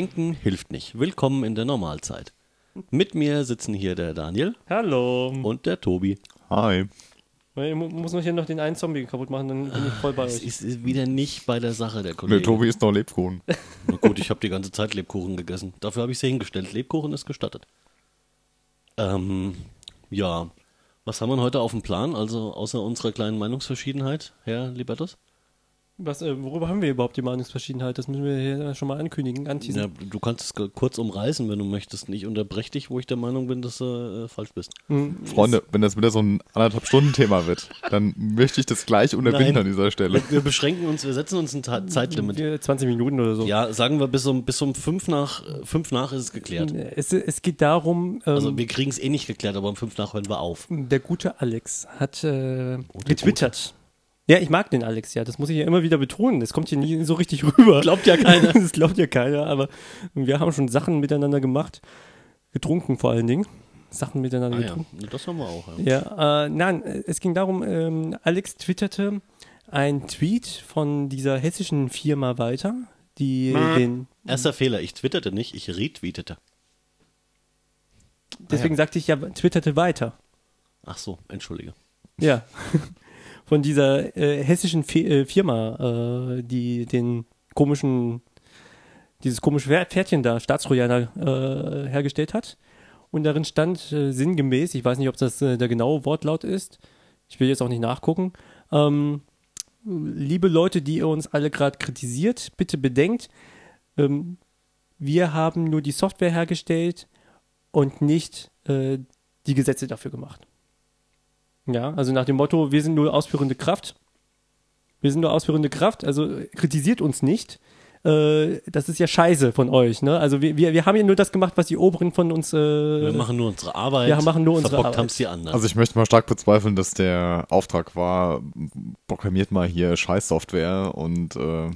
Denken hilft nicht. Willkommen in der Normalzeit. Mit mir sitzen hier der Daniel Hallo. und der Tobi. Hi. Ich mu- muss noch hier noch den einen Zombie kaputt machen, dann bin ich voll bei Es euch. ist wieder nicht bei der Sache, der Kollege. Der Tobi ist noch Lebkuchen. Na gut, ich habe die ganze Zeit Lebkuchen gegessen. Dafür habe ich sie hingestellt. Lebkuchen ist gestattet. Ähm, ja. Was haben wir heute auf dem Plan? Also außer unserer kleinen Meinungsverschiedenheit, Herr Libertus? Was, äh, worüber haben wir überhaupt die Meinungsverschiedenheit? Das müssen wir hier schon mal ankündigen, anteasen. Ja, du kannst es kurz umreißen, wenn du möchtest. Ich unterbreche dich, wo ich der Meinung bin, dass du äh, falsch bist. Hm, Freunde, wenn das wieder so ein anderthalb Stunden Thema wird, dann möchte ich das gleich unterbinden Nein. an dieser Stelle. Wir beschränken uns, wir setzen uns ein Ta Zeitlimit. wir- 20 Minuten oder so. Ja, sagen wir bis um, bis um fünf nach, fünf nach ist es geklärt. Es, es geht darum, ähm, Also wir kriegen es eh nicht geklärt, aber um fünf nach hören wir auf. der gute Alex hat äh, der getwittert. Ja, ich mag den Alex, ja. Das muss ich ja immer wieder betonen. Das kommt hier nie so richtig rüber. Glaubt ja keiner. das glaubt ja keiner, aber wir haben schon Sachen miteinander gemacht. Getrunken vor allen Dingen. Sachen miteinander Ah ja, getrunken. das haben wir auch. Ja. Ja, äh, nein, es ging darum, ähm, Alex twitterte ein Tweet von dieser hessischen Firma weiter, die den, Erster Fehler, ich twitterte nicht, ich retweetete. deswegen sagte ich ja, twitterte weiter. Ach so, entschuldige. Ja. Von dieser äh, hessischen Fi äh, Firma, äh, die den komischen, dieses komische Pferd- Pferdchen da, Staatstrojaner, äh, hergestellt hat. Und darin stand äh, sinngemäß, ich weiß nicht, ob das äh, der genaue Wortlaut ist, ich will jetzt auch nicht nachgucken, ähm, liebe Leute, die ihr uns alle gerade kritisiert, bitte bedenkt, ähm, wir haben nur die Software hergestellt und nicht die Gesetze dafür gemacht. Ja, also nach dem Motto, wir sind nur ausführende Kraft. Wir sind nur ausführende Kraft, also kritisiert uns nicht. Äh, das ist ja scheiße von euch, ne? Also wir, wir, wir haben ja nur das gemacht, was die Oberen von uns. Äh, Wir machen nur unsere Arbeit. wir machen nur unsere Arbeit. haben es die anderen. Also ich möchte mal stark bezweifeln, dass der Auftrag war, programmiert mal hier Scheißsoftware und äh,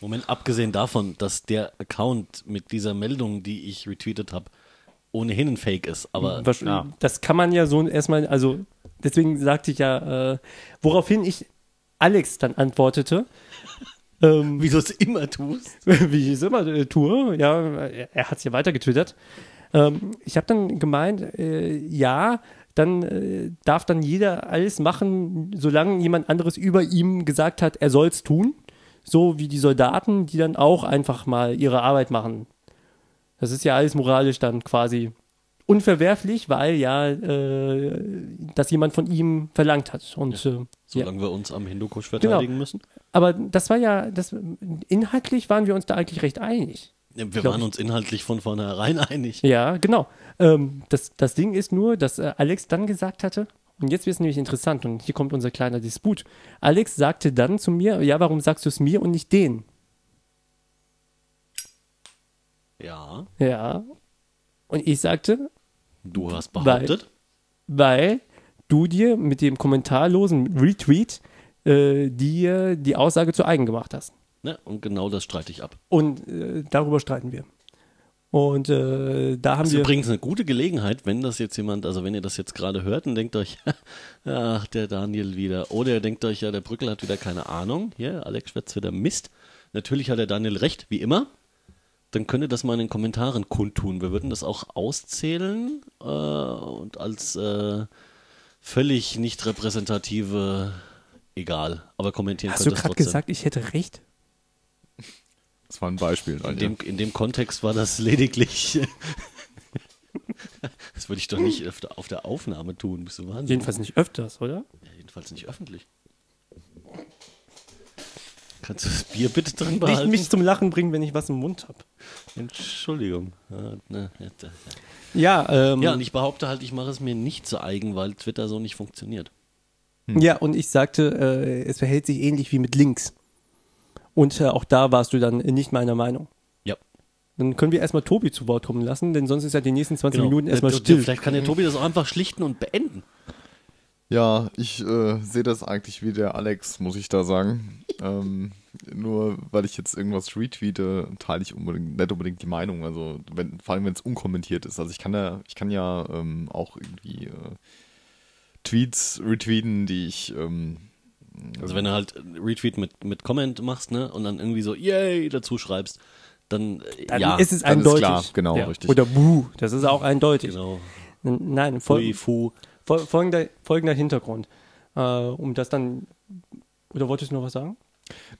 Moment, abgesehen davon, dass der Account mit dieser Meldung, die ich retweetet habe, ohnehin ein Fake ist. Aber Was- ja. Das kann man ja so erstmal, also deswegen sagte ich ja, äh, woraufhin ich Alex dann antwortete, ähm, wie du es immer tust. wie ich es immer äh, tue, ja, er, hat es ja weiter getwittert. Ähm, ich habe dann gemeint, äh, ja, dann äh, darf dann jeder alles machen, solange jemand anderes über ihm gesagt hat, er soll es tun. So wie die Soldaten, die dann auch einfach mal ihre Arbeit machen. Das ist ja alles moralisch dann quasi unverwerflich, weil ja äh, das jemand von ihm verlangt hat. Und äh, ja. Solange wir uns am Hindukusch verteidigen müssen. Aber das war ja, das inhaltlich waren wir uns da eigentlich recht einig. Ja, Wir waren ich. uns inhaltlich von vornherein einig. Ja, genau. Ähm, das, das Ding ist nur, dass äh, Alex dann gesagt hatte, und jetzt wird es nämlich interessant, und hier kommt unser kleiner Disput. Alex sagte dann zu mir, ja, warum sagst du es mir und nicht denen? Ja, Ja. Und ich sagte, du hast behauptet. weil du dir mit dem kommentarlosen Retweet äh, dir die Aussage zu eigen gemacht hast. Ne? Und genau das streite ich ab. Und äh, darüber streiten wir. Und äh, da haben Das ist wir. übrigens eine gute Gelegenheit, wenn das jetzt jemand, also wenn ihr das jetzt gerade hört und denkt euch, ach, der Daniel wieder. Oder ihr denkt euch, ja, der Brückel hat wieder keine Ahnung. Hier, Alex schwätzt wieder Mist. Natürlich hat der Daniel recht, wie immer. Dann könnt ihr das mal in den Kommentaren kundtun. Wir würden das auch auszählen äh, und als äh, völlig nicht repräsentative, egal. Aber kommentieren Hast könnt du ihr es gerade trotzdem. gesagt, ich hätte recht? das war ein Beispiel. In dem, in dem Kontext war das lediglich. das würde ich doch nicht auf der, auf der Aufnahme tun. Bist du Wahnsinn? Jedenfalls nicht öfters, oder? Ja, jedenfalls nicht öffentlich. Kannst du das Bier bitte drin Nicht behalten? mich zum Lachen bringen, wenn ich was im Mund habe. Entschuldigung. Ja, ne, ja, ähm, ja, und ich behaupte halt, ich mache es mir nicht zu eigen, weil Twitter so nicht funktioniert. ja, und ich sagte, äh, es verhält sich ähnlich wie mit Links. Und äh, auch da warst du dann nicht meiner Meinung. Ja. Dann können wir erstmal Tobi zu Wort kommen lassen, denn sonst ist ja die nächsten 20 Genau. Minuten erstmal still. Vielleicht kann der Tobi das auch einfach schlichten und beenden. Ja, ich äh, sehe das eigentlich wie der Alex, muss ich da sagen. Ähm, nur weil ich jetzt irgendwas retweete, teile ich unbedingt, nicht unbedingt die Meinung. Also wenn, vor allem wenn es unkommentiert ist. Also ich kann ja, ich kann ja ähm, auch irgendwie äh, Tweets retweeten, die ich ähm, Also wenn du halt Retweet mit, mit Comment machst, ne, und dann irgendwie so, yay, dazu schreibst, dann, äh, Dann ja, ist es dann ist eindeutig. klar, genau, richtig. Oder Buh, das ist auch eindeutig. genau. Nein, Fui, fol fu. Fol folgender, folgender Hintergrund. Äh, um das dann. Oder wolltest du noch was sagen?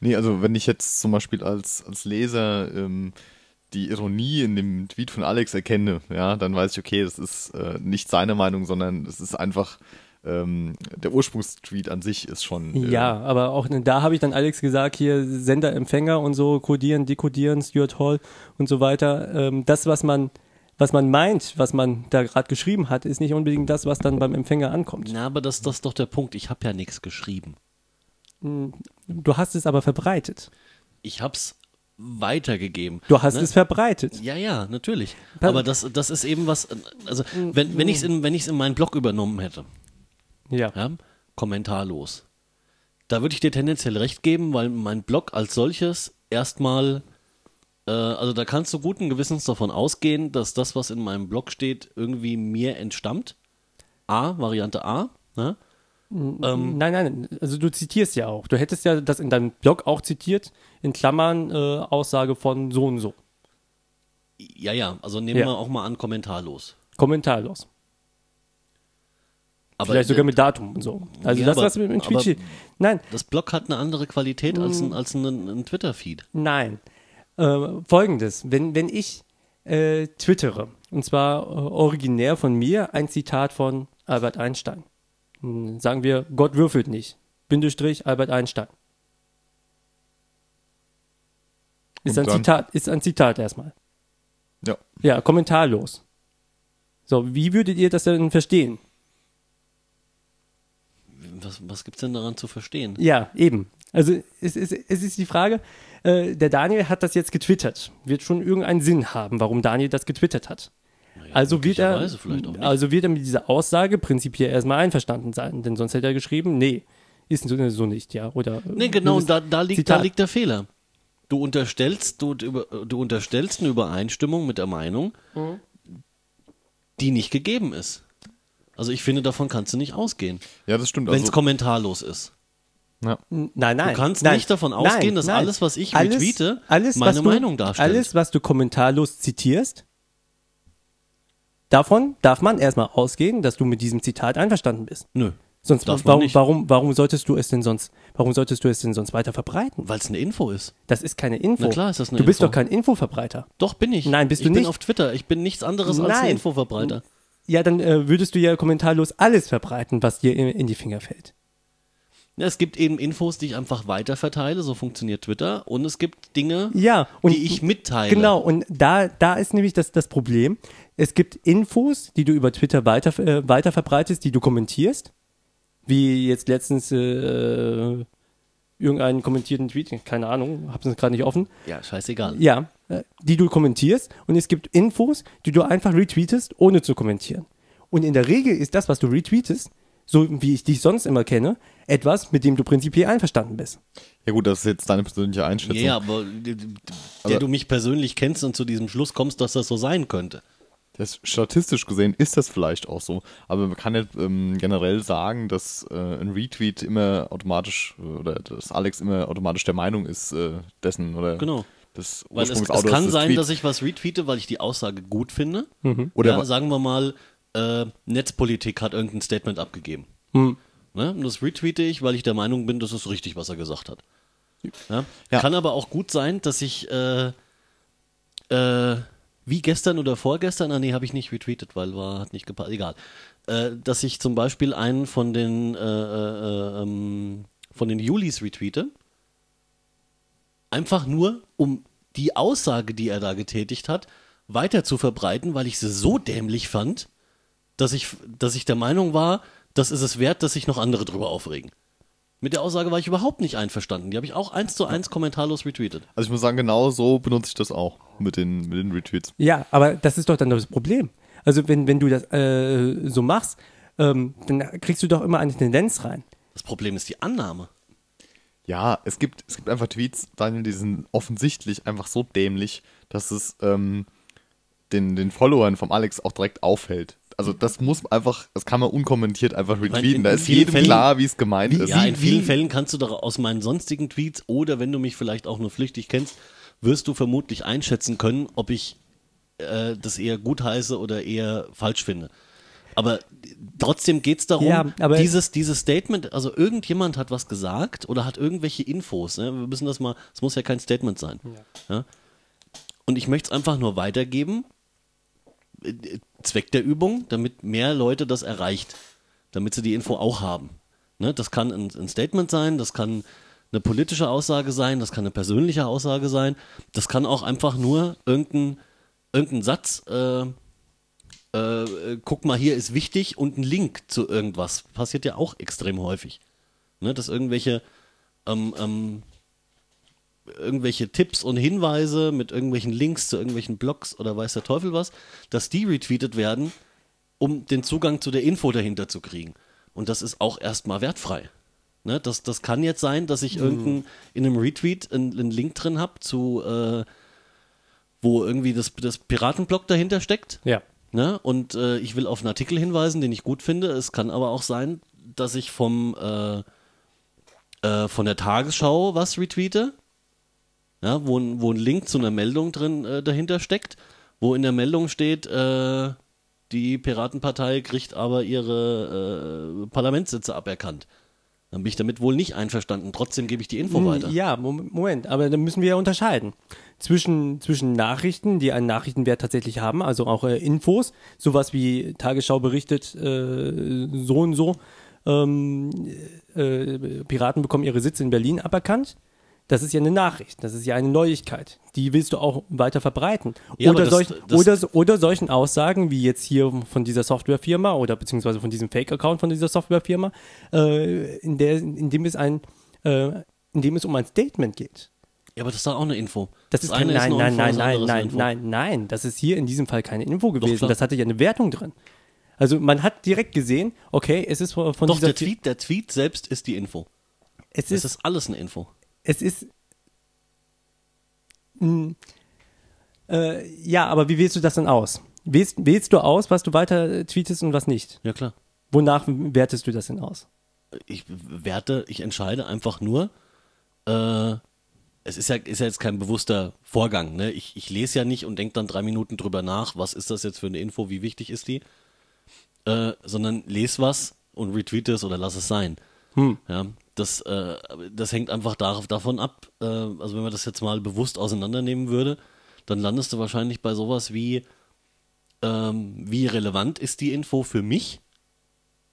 Nee, also wenn ich jetzt zum Beispiel als, als Leser ähm, die Ironie in dem Tweet von Alex erkenne, ja, dann weiß ich, okay, das ist äh, nicht seine Meinung, sondern es ist einfach ähm, der Ursprungstweet an sich ist schon. Äh, Ja, aber auch da habe ich dann Alex gesagt, hier Sender, Empfänger und so, codieren, dekodieren, Stuart Hall und so weiter. Ähm, das, was man, was man meint, was man da gerade geschrieben hat, ist nicht unbedingt das, was dann beim Empfänger ankommt. Na, aber das, das ist doch der Punkt. Ich habe ja nichts geschrieben. Du hast es aber verbreitet. Ich hab's weitergegeben. Du hast Ne? es verbreitet. Ja, ja, natürlich. Aber das, das ist eben was, also wenn, wenn ich es in, wenn ich's in meinen Blog übernommen hätte, Ja. ja, kommentarlos, da würde ich dir tendenziell recht geben, weil mein Blog als solches erstmal, also da kannst du guten Gewissens davon ausgehen, dass das, was in meinem Blog steht, irgendwie mir entstammt. A, Variante A, ne? Ähm, Nein, nein, also du zitierst ja auch. Du hättest ja das in deinem Blog auch zitiert, in Klammern äh, Aussage von so und so. ja, ja, also nehmen Ja. wir auch mal an, kommentarlos. Kommentarlos. Aber Vielleicht sogar mit Datum und so. Also Ja, das, aber- was im Tweet aber- steht. Nein, das Blog hat eine andere Qualität als Mm. ein, als ein, ein Twitter-Feed. Nein. Äh, Folgendes, wenn, wenn ich äh, twittere, und zwar äh, originär von mir, ein Zitat von Albert Einstein. Hm, Sagen wir, Gott würfelt nicht. Bindestrich Albert Einstein. Ist Und ein dann? Zitat, ist ein Zitat erstmal. Ja. Ja, kommentarlos. So, wie würdet ihr das denn verstehen? Was, was gibt's denn daran zu verstehen? Ja, eben. Also es, es, es ist die Frage, äh, der Daniel hat das jetzt getwittert. Wird schon irgendeinen Sinn haben, warum Daniel das getwittert hat. Naja, Also wird, er, also wird er mit dieser Aussage prinzipiell erstmal einverstanden sein, denn sonst hätte er geschrieben, nee, ist so, nicht, ja. Oder, Nee, genau, da, da, liegt, da liegt der Fehler. Du unterstellst, du, du unterstellst eine Übereinstimmung mit der Meinung, Mhm. die nicht gegeben ist. Also ich finde, davon kannst du nicht ausgehen, ja, das stimmt. wenn es Also, kommentarlos ist. ja. Nein, nein. Du kannst nein, nicht davon nein, ausgehen, dass nein. alles, was ich alles, retweete, alles, meine was du, Meinung darstellt. Alles, was du kommentarlos zitierst, davon darf man erstmal ausgehen, dass du mit diesem Zitat einverstanden bist. Nö, Sonst Darf man warum, nicht. warum, warum solltest du es denn sonst, warum solltest du es denn sonst weiter verbreiten? weil es eine Info ist. Das ist keine Info. Na klar ist das eine du bist Info. doch kein Infoverbreiter. Doch, bin ich. Nein, bist ich du bin nicht. auf Twitter. Ich bin nichts anderes als ein Nein. Infoverbreiter. Ja, dann äh, würdest du ja kommentarlos alles verbreiten, was dir in, in die Finger fällt. Ja, es gibt eben Infos, die ich einfach weiterverteile, so funktioniert Twitter. Und es gibt Dinge, Ja, und die ich mitteile. Genau, und da, da ist nämlich das, das Problem. Es gibt Infos, die du über Twitter weiter, äh, weiter verbreitest, die du kommentierst. Wie jetzt letztens äh, irgendeinen kommentierten Tweet, keine Ahnung, hab's gerade nicht offen. Ja, scheißegal. Ja, äh, die du kommentierst. Und es gibt Infos, die du einfach retweetest, ohne zu kommentieren. Und in der Regel ist das, was du retweetest, so wie ich dich sonst immer kenne, etwas, mit dem du prinzipiell einverstanden bist. ja gut, das ist jetzt deine persönliche Einschätzung. Ja, aber d- d- Aber- der du mich persönlich kennst und zu diesem Schluss kommst, dass das so sein könnte. Das, statistisch gesehen ist das vielleicht auch so, aber man kann nicht ähm, generell sagen, dass äh, ein Retweet immer automatisch äh, oder dass Alex immer automatisch der Meinung ist äh, dessen oder Genau. des Weil es, es kann sein, Tweets. dass ich was retweete, weil ich die Aussage gut finde. Oder ja, sagen wir mal, äh, Netzpolitik hat irgendein Statement abgegeben. Hm. Ne? Und das retweete ich, weil ich der Meinung bin, das ist richtig, was er gesagt hat. Ja? Ja. Kann aber auch gut sein, dass ich äh, äh, wie gestern oder vorgestern, ah nee, habe ich nicht retweetet, weil war, hat nicht gepasst, egal. Äh, dass ich zum Beispiel einen von den äh, äh, ähm, von den Julis retweete. Einfach nur, um die Aussage, die er da getätigt hat, weiter zu verbreiten, weil ich sie so dämlich fand, dass ich, dass ich der Meinung war, das ist es wert, dass sich noch andere drüber aufregen. Mit der Aussage war ich überhaupt nicht einverstanden. Die habe ich auch eins zu eins kommentarlos retweetet. Also ich muss sagen, genau so benutze ich das auch mit den, mit den Retweets. Ja, aber das ist doch dann das Problem. Also wenn, wenn du das äh, so machst, ähm, dann kriegst du doch immer eine Tendenz rein. Das Problem ist die Annahme. Ja, es gibt, es gibt einfach Tweets, Daniel, die sind offensichtlich einfach so dämlich, dass es ähm, den, den Followern vom Alex auch direkt auffällt. Also das muss einfach, das kann man unkommentiert einfach retweeten. in- da ist vielen jedem Fällen- klar, wie es gemeint ist. ja, wie- in vielen wie- Fällen kannst du doch aus meinen sonstigen Tweets oder wenn du mich vielleicht auch nur flüchtig kennst, wirst du vermutlich einschätzen können, ob ich äh, das eher gut heiße oder eher falsch finde. Aber trotzdem geht es darum, Ja, aber- dieses, dieses Statement, also irgendjemand hat was gesagt oder hat irgendwelche Infos. Ne? Wir müssen das mal, es muss ja kein Statement sein. Ja? Und ich möchte es einfach nur weitergeben, äh, Zweck der Übung, damit mehr Leute das erreicht, damit sie die Info auch haben. Ne? Das kann ein, ein Statement sein, das kann eine politische Aussage sein, das kann eine persönliche Aussage sein, das kann auch einfach nur irgendein, irgendein Satz, äh, äh, äh, guck mal, hier ist wichtig und ein Link zu irgendwas. Passiert ja auch extrem häufig. Ne? Dass irgendwelche ähm, ähm, irgendwelche Tipps und Hinweise mit irgendwelchen Links zu irgendwelchen Blogs oder weiß der Teufel was, dass die retweetet werden, um den Zugang zu der Info dahinter zu kriegen. Und das ist auch erstmal wertfrei. Ne, das, das kann jetzt sein, dass ich irgendein, in einem Retweet einen, einen Link drin habe zu, äh, wo irgendwie das, das Piratenblog dahinter steckt. Ja. Ne? Und äh, ich will auf einen Artikel hinweisen, den ich gut finde. Es kann aber auch sein, dass ich vom äh, äh, von der Tagesschau was retweete, ja, wo, ein- wo ein Link zu einer Meldung drin äh, dahinter steckt, wo in der Meldung steht, äh, die Piratenpartei kriegt aber ihre äh, Parlamentssitze aberkannt. Dann bin ich damit wohl nicht einverstanden. Trotzdem gebe ich die Info weiter. Hm, Ja, Mom- Moment, aber da müssen wir ja unterscheiden. Zwischen, zwischen Nachrichten, die einen Nachrichtenwert tatsächlich haben, also auch äh, Infos, sowas wie Tagesschau berichtet, äh, so und so, ähm, äh, Piraten bekommen ihre Sitze in Berlin aberkannt. Das ist ja eine Nachricht, das ist ja eine Neuigkeit. Die willst du auch weiter verbreiten. Ja, oder, das- solch, das- oder, oder solchen Aussagen wie jetzt hier von dieser Softwarefirma oder beziehungsweise von diesem Fake-Account von dieser Softwarefirma, äh, in, der, in, dem es ein, äh, in dem es um ein Statement geht. Ja, aber das ist doch auch eine Info. Das, ist kein, eine nein, eine nein, Info, nein, das nein, ist nein, nein, nein, das ist hier in diesem Fall keine Info gewesen. klar. Das hatte ja eine Wertung drin. Also man hat direkt gesehen, okay, es ist von von Doch, dieser der Tweet, der Tweet selbst ist die Info. es Das ist, ist alles eine Info. Es ist mh, äh, ja, aber wie wählst du das dann aus? Wählst, wählst du aus, was du weiter tweetest und was nicht? Ja, klar. Wonach wertest du das denn aus? ich werte, ich entscheide einfach nur, äh, es ist ja, ist ja jetzt kein bewusster Vorgang, ne? Ich, ich lese ja nicht und denke dann drei Minuten drüber nach, was ist das jetzt für eine Info, wie wichtig ist die, äh, sondern lese was und retweete es oder lass es sein. Ja, das, äh, das hängt einfach darauf, davon ab, äh, also wenn man das jetzt mal bewusst auseinandernehmen würde, dann landest du wahrscheinlich bei sowas wie, ähm, wie relevant ist die Info für mich?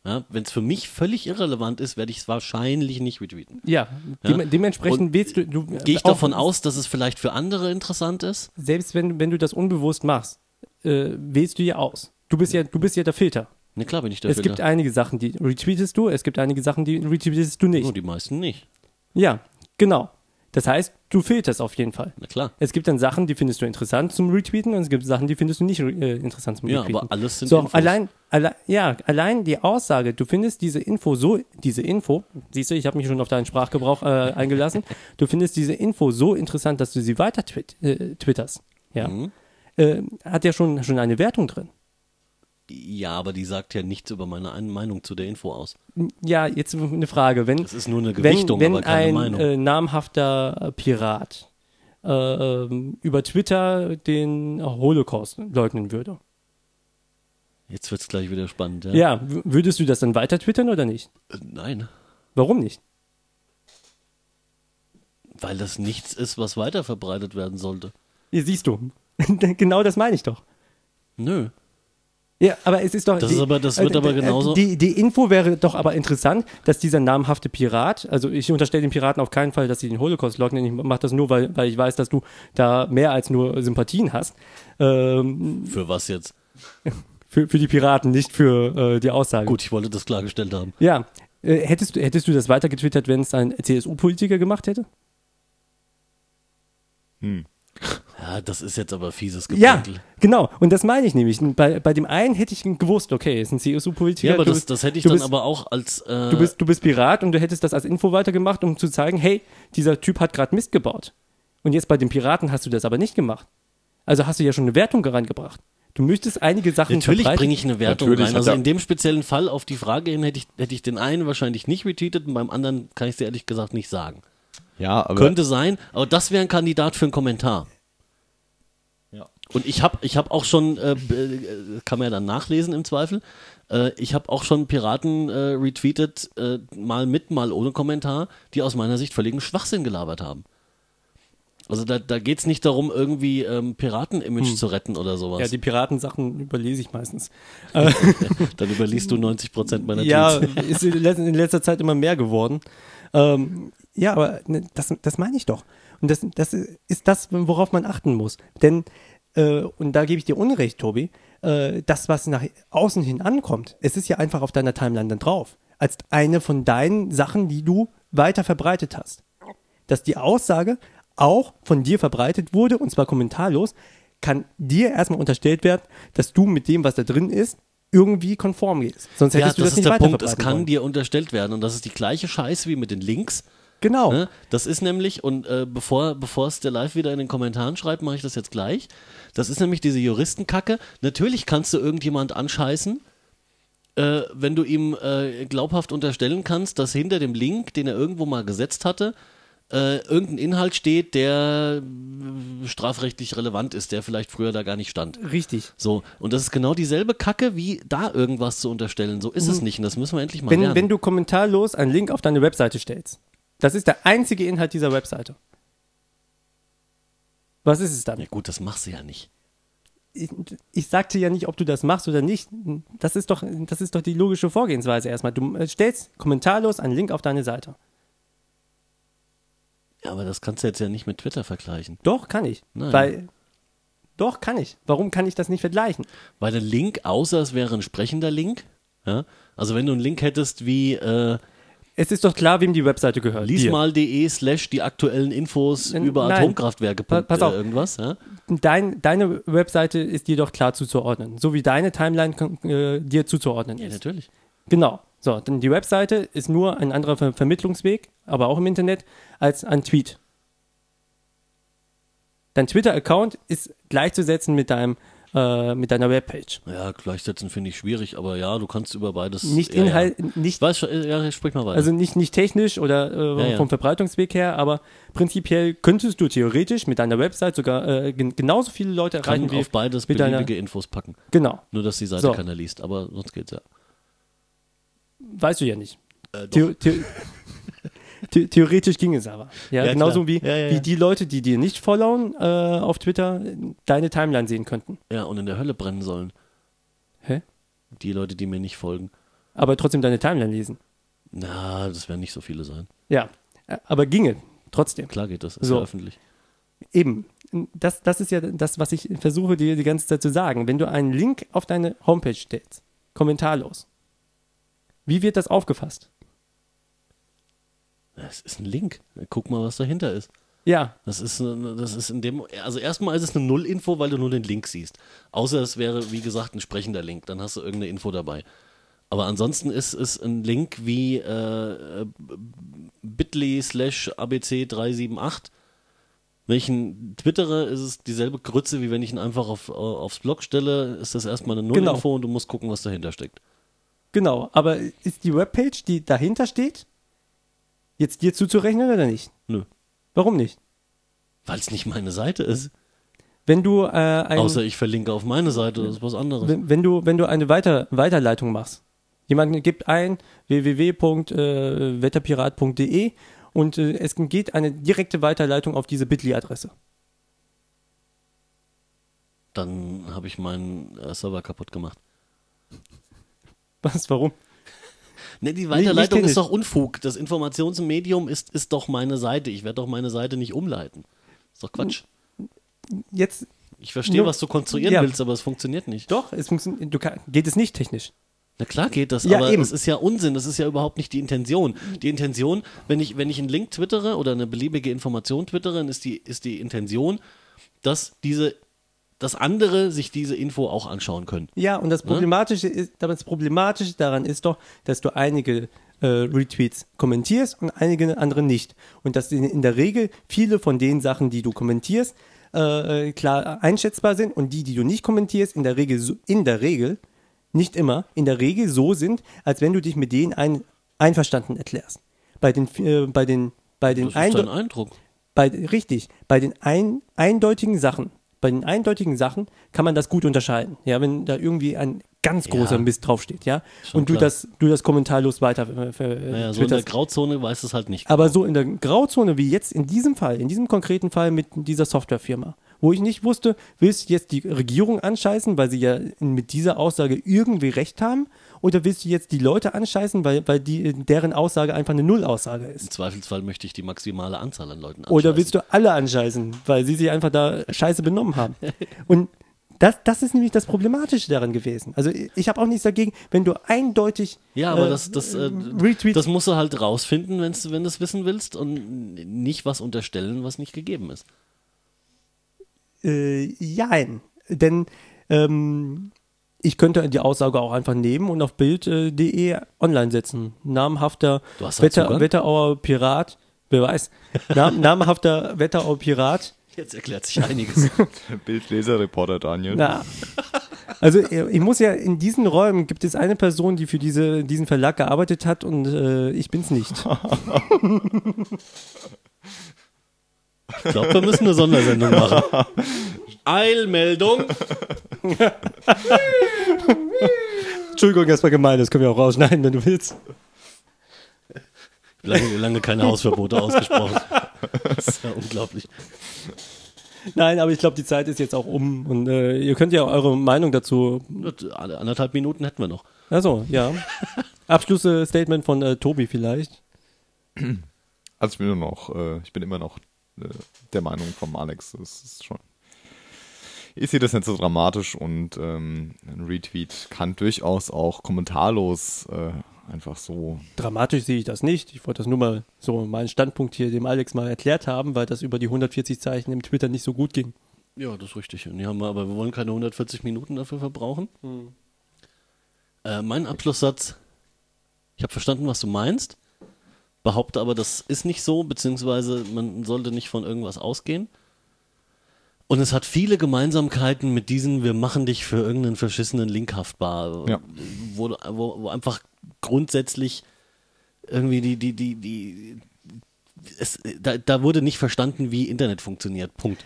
Ja, Wenn es für mich völlig irrelevant ist, werde ich es wahrscheinlich nicht retweeten. Ja, Ja. dem, dementsprechend wählst du, du Gehe ich auch davon aus, dass es vielleicht für andere interessant ist? Selbst wenn, wenn du das unbewusst machst, äh, wählst du ja aus. Du bist ja, du bist ja der Filter. Ne, klar bin ich Es dafür. gibt einige Sachen, die retweetest du, es gibt einige Sachen, die retweetest du nicht. Nur die meisten nicht. Ja, genau. Das heißt, du filterst auf jeden Fall. Na klar. Es gibt dann Sachen, die findest du interessant zum Retweeten und es gibt Sachen, die findest du nicht äh, interessant zum Ja, Retweeten. aber alles sind so, Infos. allein, alle, ja, allein die Aussage, du findest diese Info so, diese Info, siehst du, ich habe mich schon auf deinen Sprachgebrauch äh, eingelassen, du findest diese Info so interessant, dass du sie weiter twit äh, twitterst. Ja. Mhm. Äh, hat ja schon, schon eine Wertung drin. Ja, aber die sagt ja nichts über meine Ein- Meinung zu der Info aus. Ja, jetzt eine Frage. Wenn, Das ist nur eine wenn, Gewichtung, wenn aber keine ein Meinung. Äh, namhafter äh, Pirat äh, ähm, über Twitter den Holocaust leugnen würde. Jetzt wird's gleich wieder spannend. Ja. Ja, würdest du das dann weiter twittern oder nicht? Äh, Nein, Warum nicht? weil das nichts ist, was weiterverbreitet werden sollte. Hier siehst du. genau das meine ich doch. Nö. Ja, aber es ist doch. Das ist aber- das wird äh, aber genauso- Die, die Info wäre doch aber interessant, dass dieser namhafte Pirat, also ich unterstelle den Piraten auf keinen Fall, dass sie den Holocaust leugnen. Ich mache das nur, weil, weil ich weiß, dass du da mehr als nur Sympathien hast. Ähm, Für was jetzt? für, für die Piraten, nicht für äh, die Aussage. Gut, ich wollte das klargestellt haben. Ja. Äh, hättest, du- hättest du das weiter getwittert, wenn es ein CSU-Politiker gemacht hätte? Ja, das ist jetzt aber fieses Ja, Geplänkel. genau. Und das meine ich nämlich. Bei, bei dem einen hätte ich gewusst, okay, ist ein CSU-Politiker. Ja, aber das, bist- das hätte ich dann bist, aber auch als. Äh, Du bist, du bist Pirat und du hättest das als Info weitergemacht, um zu zeigen, hey, dieser Typ hat gerade Mist gebaut. Und jetzt bei den Piraten hast du das aber nicht gemacht. Also hast du ja schon eine Wertung reingebracht. Du möchtest einige Sachen Natürlich bringe ich eine Wertung Natürlich rein. Also in dem speziellen Fall auf die Frage hin hätte ich, hätte ich den einen wahrscheinlich nicht retweetet und beim anderen kann ich dir ehrlich gesagt nicht sagen. Ja, aber Könnte sein, aber das wäre ein Kandidat für einen Kommentar. Ja. Und ich habe ich hab auch schon, äh, äh, kann man ja dann nachlesen im Zweifel, äh, ich habe auch schon Piraten äh, retweetet, äh, mal mit, mal ohne Kommentar, die aus meiner Sicht völligen Schwachsinn gelabert haben. Also da, da geht es nicht darum, irgendwie ähm, Piraten-Image zu retten oder sowas. Ja, die Piratensachen überlese ich meistens. dann überliest du 90 Prozent meiner Ja, Tweets. ist in letzter- in letzter Zeit immer mehr geworden. Ähm, ja, aber ne, das, das meine ich doch. Und das, das ist das, worauf man achten muss. Denn, äh, und da gebe ich dir Unrecht, Tobi, äh, das, was nach außen hin ankommt, es ist ja einfach auf deiner Timeline dann drauf. Als eine von deinen Sachen, die du weiter verbreitet hast. Dass die Aussage auch von dir verbreitet wurde, und zwar kommentarlos, kann dir erstmal unterstellt werden, dass du mit dem, was da drin ist, irgendwie konform gehst. Sonst Ja, hättest das du das, ist nicht der Punkt. Es kann wollen. dir unterstellt werden und das ist die gleiche Scheiße wie mit den Links. Genau. Ne? Das ist nämlich, und äh, bevor, bevor es der Live wieder in den Kommentaren schreibt, mache ich das jetzt gleich. Das ist nämlich diese Juristenkacke. Natürlich kannst du irgendjemand anscheißen, äh, wenn du ihm äh, glaubhaft unterstellen kannst, dass hinter dem Link, den er irgendwo mal gesetzt hatte, äh, irgendein Inhalt steht, der äh, strafrechtlich relevant ist, der vielleicht früher da gar nicht stand. Richtig. So, und das ist genau dieselbe Kacke, wie da irgendwas zu unterstellen. So ist es nicht und das müssen wir endlich mal Wenn, lernen. wenn du kommentarlos einen Link auf deine Webseite stellst, das ist der einzige Inhalt dieser Webseite. Was ist es dann? ja gut, das machst du ja nicht. ich, ich sagte ja nicht, ob du das machst oder nicht. Das ist doch, das ist doch die logische Vorgehensweise erstmal. Du äh, stellst kommentarlos einen Link auf deine Seite. Ja, aber das kannst du jetzt ja nicht mit Twitter vergleichen. Doch, kann ich. Nein. Weil, doch, kann ich. Warum kann ich das nicht vergleichen? Weil der Link, außer es wäre ein sprechender Link, ja, also wenn du einen Link hättest wie äh, Es ist doch klar, wem die Webseite gehört. Liesmal.de slash die aktuellen Infos N- über nein. Atomkraftwerke. Pa- pass auf. Irgendwas, ja? Dein, deine Webseite ist dir doch klar zuzuordnen. So wie deine Timeline äh, dir zuzuordnen ja, ist. natürlich. Genau. So, denn die Webseite ist nur ein anderer Ver Vermittlungsweg, aber auch im Internet, als ein Tweet. Dein Twitter-Account ist gleichzusetzen mit deinem äh, mit deiner Webpage. Ja, gleichsetzen finde ich schwierig, aber ja, du kannst über beides. Nicht ja, Inhalt, Ja. nicht äh, ja, sprich mal weiter. also nicht, nicht technisch oder äh, Ja, vom Verbreitungsweg her, aber prinzipiell könntest du theoretisch mit deiner Website sogar äh, gen genauso viele Leute kann erreichen wie auf beides mit deiner- beliebige Infos packen. genau. Nur, dass die Seite So. keiner liest, aber sonst geht's ja. Weißt du ja nicht. Äh, The The The theoretisch ging es aber. Ja, Ja, genauso klar. wie, Ja, wie die Leute, die dir nicht followen äh, auf Twitter, deine Timeline sehen könnten. ja, und in der Hölle brennen sollen. Hä? Die Leute, die mir nicht folgen. Aber trotzdem deine Timeline lesen. Na, das werden nicht so viele sein. Ja, aber ginge trotzdem. Klar geht das, ist So. ja öffentlich. Eben. Das, das ist ja das, was ich versuche dir die ganze Zeit zu sagen. Wenn du einen Link auf deine Homepage stellst, kommentarlos, wie wird das aufgefasst? Es ist ein Link. Guck mal, was dahinter ist. Ja, Das ist, das ist in dem, also erstmal ist es eine Null-Info, weil du nur den Link siehst. Außer es wäre, wie gesagt, ein sprechender Link, dann hast du irgendeine Info dabei. Aber ansonsten ist es ein Link wie äh, bit.ly slash abc378. Wenn ich ihn twittere, ist es dieselbe Grütze, wie wenn ich ihn einfach auf, aufs Blog stelle, ist das erstmal eine Genau. Null-Info und du musst gucken, was dahinter steckt. genau. Aber ist die Webpage, die dahinter steht, jetzt dir zuzurechnen oder nicht? Nö. Warum nicht? Weil es nicht meine Seite ist. Wenn du äh, ein, Außer ich verlinke auf meine Seite, das ist was anderes. wenn, wenn du wenn du eine Weiter, Weiterleitung machst, jemand gibt ein www.wetterpirat.de und äh, es geht eine direkte Weiterleitung auf diese Bitly-Adresse. Dann habe ich meinen äh, Server kaputt gemacht. Was? Warum? Ne, die Weiterleitung technisch. ist doch Unfug. Das Informationsmedium ist, ist doch meine Seite. Ich werde doch meine Seite nicht umleiten. Ist doch Quatsch. Jetzt Ich verstehe, Nur- was du konstruieren ja. willst, aber es funktioniert nicht. doch, es funktioniert. Du kann, geht es nicht technisch. Na klar geht das, Ja, aber eben. es ist ja Unsinn. Das ist ja überhaupt nicht die Intention. Die Intention, wenn ich, wenn ich einen Link twittere oder eine beliebige Information twittere, dann ist die, ist die Intention, dass diese, dass andere sich diese Info auch anschauen können. Ja, und das Problematische ist, das Problematische daran ist doch, dass du einige äh, Retweets kommentierst und einige andere nicht. Und dass in, in der Regel viele von den Sachen, die du kommentierst, äh, klar einschätzbar sind und die, die du nicht kommentierst, in der Regel, so, in der Regel, nicht immer, in der Regel so sind, als wenn du dich mit denen ein, einverstanden erklärst. Bei den, äh, bei den bei den Das ist dein Eindeu Eindruck. bei, richtig, bei den ein, eindeutigen Sachen, bei den eindeutigen Sachen kann man das gut unterscheiden. Ja, wenn da irgendwie ein ganz großer Ja. Mist draufsteht, ja, und du klar. das, du das kommentarlos weiter äh, Naja, so in der. Grauzone weiß es halt nicht. Aber so in der Grauzone wie jetzt in diesem Fall, in diesem konkreten Fall mit dieser Softwarefirma, wo ich nicht wusste, willst du jetzt die Regierung anscheißen, weil sie ja mit dieser Aussage irgendwie recht haben, oder willst du jetzt die Leute anscheißen, weil, weil die, deren Aussage einfach eine Nullaussage Im ist? Zweifelsfall möchte ich die maximale Anzahl an Leuten Oder anscheißen. willst du alle anscheißen, weil sie sich einfach da scheiße benommen haben? Und das, das ist nämlich das Problematische daran gewesen. Also ich, habe auch nichts dagegen, wenn du eindeutig Ja, aber äh, das, das, äh, das musst du halt rausfinden, wenn's, wenn du es wissen willst und nicht was unterstellen, was nicht gegeben ist. Äh, jein. Denn ähm, ich könnte die Aussage auch einfach nehmen und auf Bild.de online setzen. Namhafter Wetter? Wetterauer Pirat, wer weiß, Nam, namhafter Wetterauer Pirat. Jetzt erklärt sich einiges. Bildleserreporter Daniel. Na, also äh, ich muss ja, in diesen Räumen gibt es eine Person, die für diese, diesen Verlag gearbeitet hat und äh, ich bin's nicht. Ich glaube, wir müssen eine Sondersendung machen. Eilmeldung. Entschuldigung, das war gemein, das können wir auch rausschneiden, wenn du willst. Lange, lange keine Hausverbote ausgesprochen. Das ist ja unglaublich. Nein, aber ich glaube, die Zeit ist jetzt auch um und äh, ihr könnt ja eure Meinung dazu Alle anderthalb Minuten hätten wir noch. Achso, ja. Abschlussstatement von äh, Tobi vielleicht. Also ich bin nur noch, äh, ich bin immer noch äh, der Meinung vom Alex. Das ist schon. Ich sehe das nicht so dramatisch und ähm, ein Retweet kann durchaus auch kommentarlos äh, einfach so. Dramatisch sehe ich das nicht. Ich wollte das nur mal so meinen Standpunkt hier dem Alex mal erklärt haben, weil das über die 140 Zeichen im Twitter nicht so gut ging. Ja, das ist richtig. Und die haben wir, aber wir wollen keine 140 Minuten dafür verbrauchen. Äh, mein Abschlusssatz, ich habe verstanden, was du meinst, behaupte aber, das ist nicht so, beziehungsweise man sollte nicht von irgendwas ausgehen. Und es hat viele Gemeinsamkeiten mit diesen, wir machen dich für irgendeinen verschissenen Link haftbar, Ja. wo, wo, wo einfach grundsätzlich irgendwie die, die, die, die, es, da, da wurde nicht verstanden, wie Internet funktioniert. Punkt.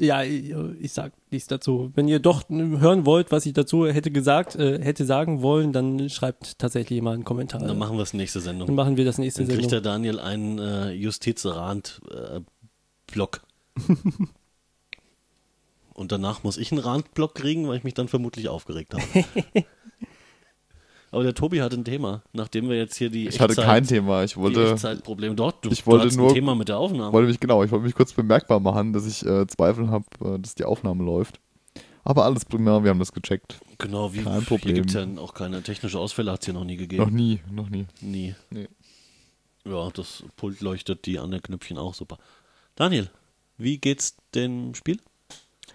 Ja, ich, sag nichts dazu. Wenn ihr doch hören wollt, was ich dazu hätte gesagt, äh, hätte sagen wollen, dann schreibt tatsächlich mal einen Kommentar. Dann machen wir es nächste Dann Sendung. machen wir das nächste Dann kriegt der Sendung. Daniel einen äh, Justizrand-Block. Und danach muss ich einen Rand-Block kriegen, weil ich mich dann vermutlich aufgeregt habe. Aber der Tobi hat ein Thema, nachdem wir jetzt hier die Ich hatte Echtzeit- kein Thema. Ich wollte, Echtzeitproblem dort. Du, ich wollte du hast nur- ein Thema mit der Aufnahme. wollte mich genau, ich wollte mich kurz bemerkbar machen, dass ich äh, Zweifel habe, äh, dass die Aufnahme läuft. Aber alles prima, wir haben das gecheckt. genau, wie kein hier Problem. gibt es ja auch keine technische Ausfälle, hat es hier noch nie gegeben. Noch nie, noch nie. Nie. Nee. Ja, das Pult leuchtet, die anderen Knöpfchen auch super. Daniel, wie geht's dem Spiel?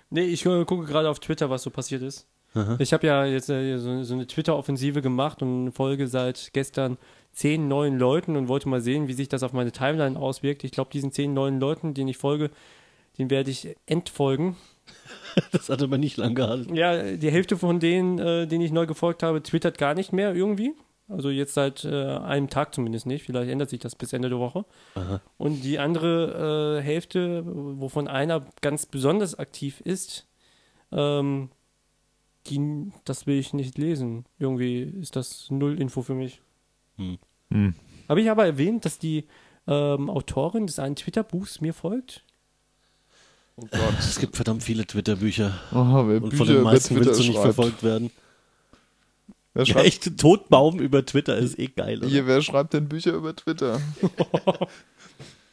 Nee, ich äh, gucke gerade auf Twitter, was so passiert ist. Ich habe ja jetzt äh, so, so eine Twitter-Offensive gemacht und folge seit gestern zehn neuen Leuten und wollte mal sehen, wie sich das auf meine Timeline auswirkt. Ich glaube, diesen zehn neuen Leuten, denen ich folge, den werde ich entfolgen. Das hat aber nicht lang gehalten. Ja, die Hälfte von denen, äh, denen ich neu gefolgt habe, twittert gar nicht mehr irgendwie. Also jetzt seit äh, einem Tag zumindest nicht. Vielleicht ändert sich das bis Ende der Woche. Und die andere äh, Hälfte, wovon einer ganz besonders aktiv ist, ähm, die, das will ich nicht lesen. Irgendwie ist das null Info für mich. Hm. Habe ich aber erwähnt, dass die ähm, Autorin des einen Twitter-Buchs mir folgt? Oh Gott. Es gibt verdammt viele Twitter-Bücher. Oh, wer Und Bücher von den meisten willst du nicht schreibt. verfolgt werden. Wer Ja, schreibt, echt, Totbaum über Twitter ist eh geil. Oder? hier, wer schreibt denn Bücher über Twitter?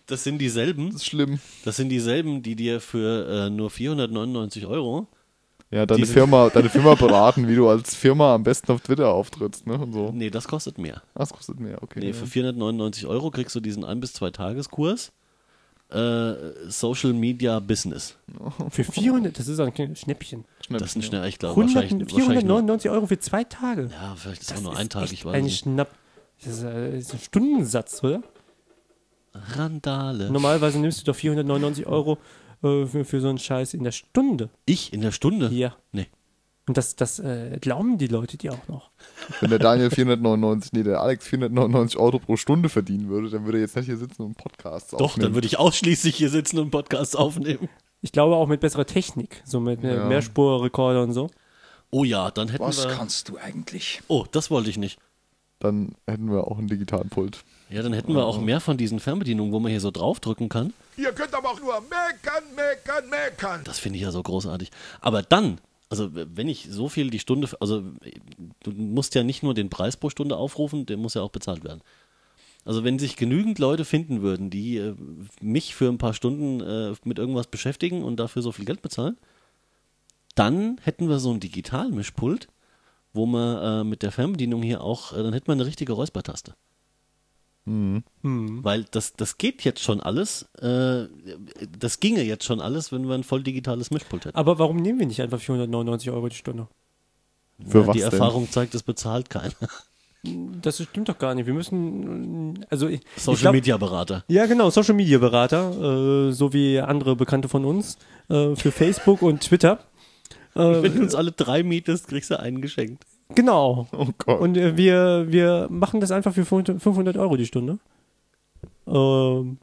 Das sind dieselben. Das ist schlimm. Das sind dieselben, die dir für äh, nur 499 Euro. Ja, deine Diese- Firma, deine Firma beraten, wie du als Firma am besten auf Twitter auftrittst, ne? Und so. Nee, das kostet mehr. Das kostet mehr, okay. Nee, ja. für 499 Euro kriegst du diesen ein bis zwei Tageskurs. Äh, Social Media Business. Für 400, das ist ein Schnäppchen. Schnäppchen, Das ist ein schnell, ich glaube, 100, wahrscheinlich, wahrscheinlich nur, 499 Euro für zwei Tage. Ja, vielleicht ist auch Das nur ist ein Tag, ich weiß ein nicht. Schnapp. Das ist, äh, ist ein Stundensatz, oder? Randale. Normalerweise nimmst du doch 499 Euro äh, für, für so einen Scheiß in der Stunde. Ich in der Stunde? Ja. Nee. Und das, das äh, glauben die Leute dir auch noch. Wenn der Daniel 499, nee, der Alex 499 Euro pro Stunde verdienen würde, dann würde er jetzt nicht hier sitzen und Podcasts Doch, dann würde ich ausschließlich hier sitzen und Podcasts aufnehmen. Ich glaube auch mit besserer Technik, so mit Ja. Mehrspurrekorder und so. Oh ja, dann hätten Was wir. kannst du eigentlich? Oh, das wollte ich nicht. Dann hätten wir auch einen digitalen Pult. Ja, dann hätten wir auch mehr von diesen Fernbedienungen, wo man hier so draufdrücken kann. Ihr könnt aber auch nur meckern, meckern, meckern. Das finde ich ja so großartig. Aber dann, also wenn ich so viel die Stunde, also du musst ja nicht nur den Preis pro Stunde aufrufen, der muss ja auch bezahlt werden. Also wenn sich genügend Leute finden würden, die äh, mich für ein paar Stunden äh, mit irgendwas beschäftigen und dafür so viel Geld bezahlen, dann hätten wir so ein Digitalmischpult, wo man äh, mit der Fernbedienung hier auch, äh, dann hätten wir eine richtige Räuspertaste. Weil das, das geht jetzt schon alles, äh, das ginge jetzt schon alles, wenn wir ein voll digitales Mischpult hätten. Aber warum nehmen wir nicht einfach 499 Euro die Stunde? Für Ja, was die denn? Erfahrung zeigt, es bezahlt keiner. Das stimmt doch gar nicht. Wir müssen, also ich, ich Social glaub- Media Berater. Ja, genau, Social Media Berater, äh, so wie andere Bekannte von uns, äh, für Facebook und Twitter. Äh, Wenn du uns alle drei mietest, kriegst du einen geschenkt. Genau. Oh Gott. Und äh, wir, wir machen das einfach für 500 500 Euro die Stunde. Ähm,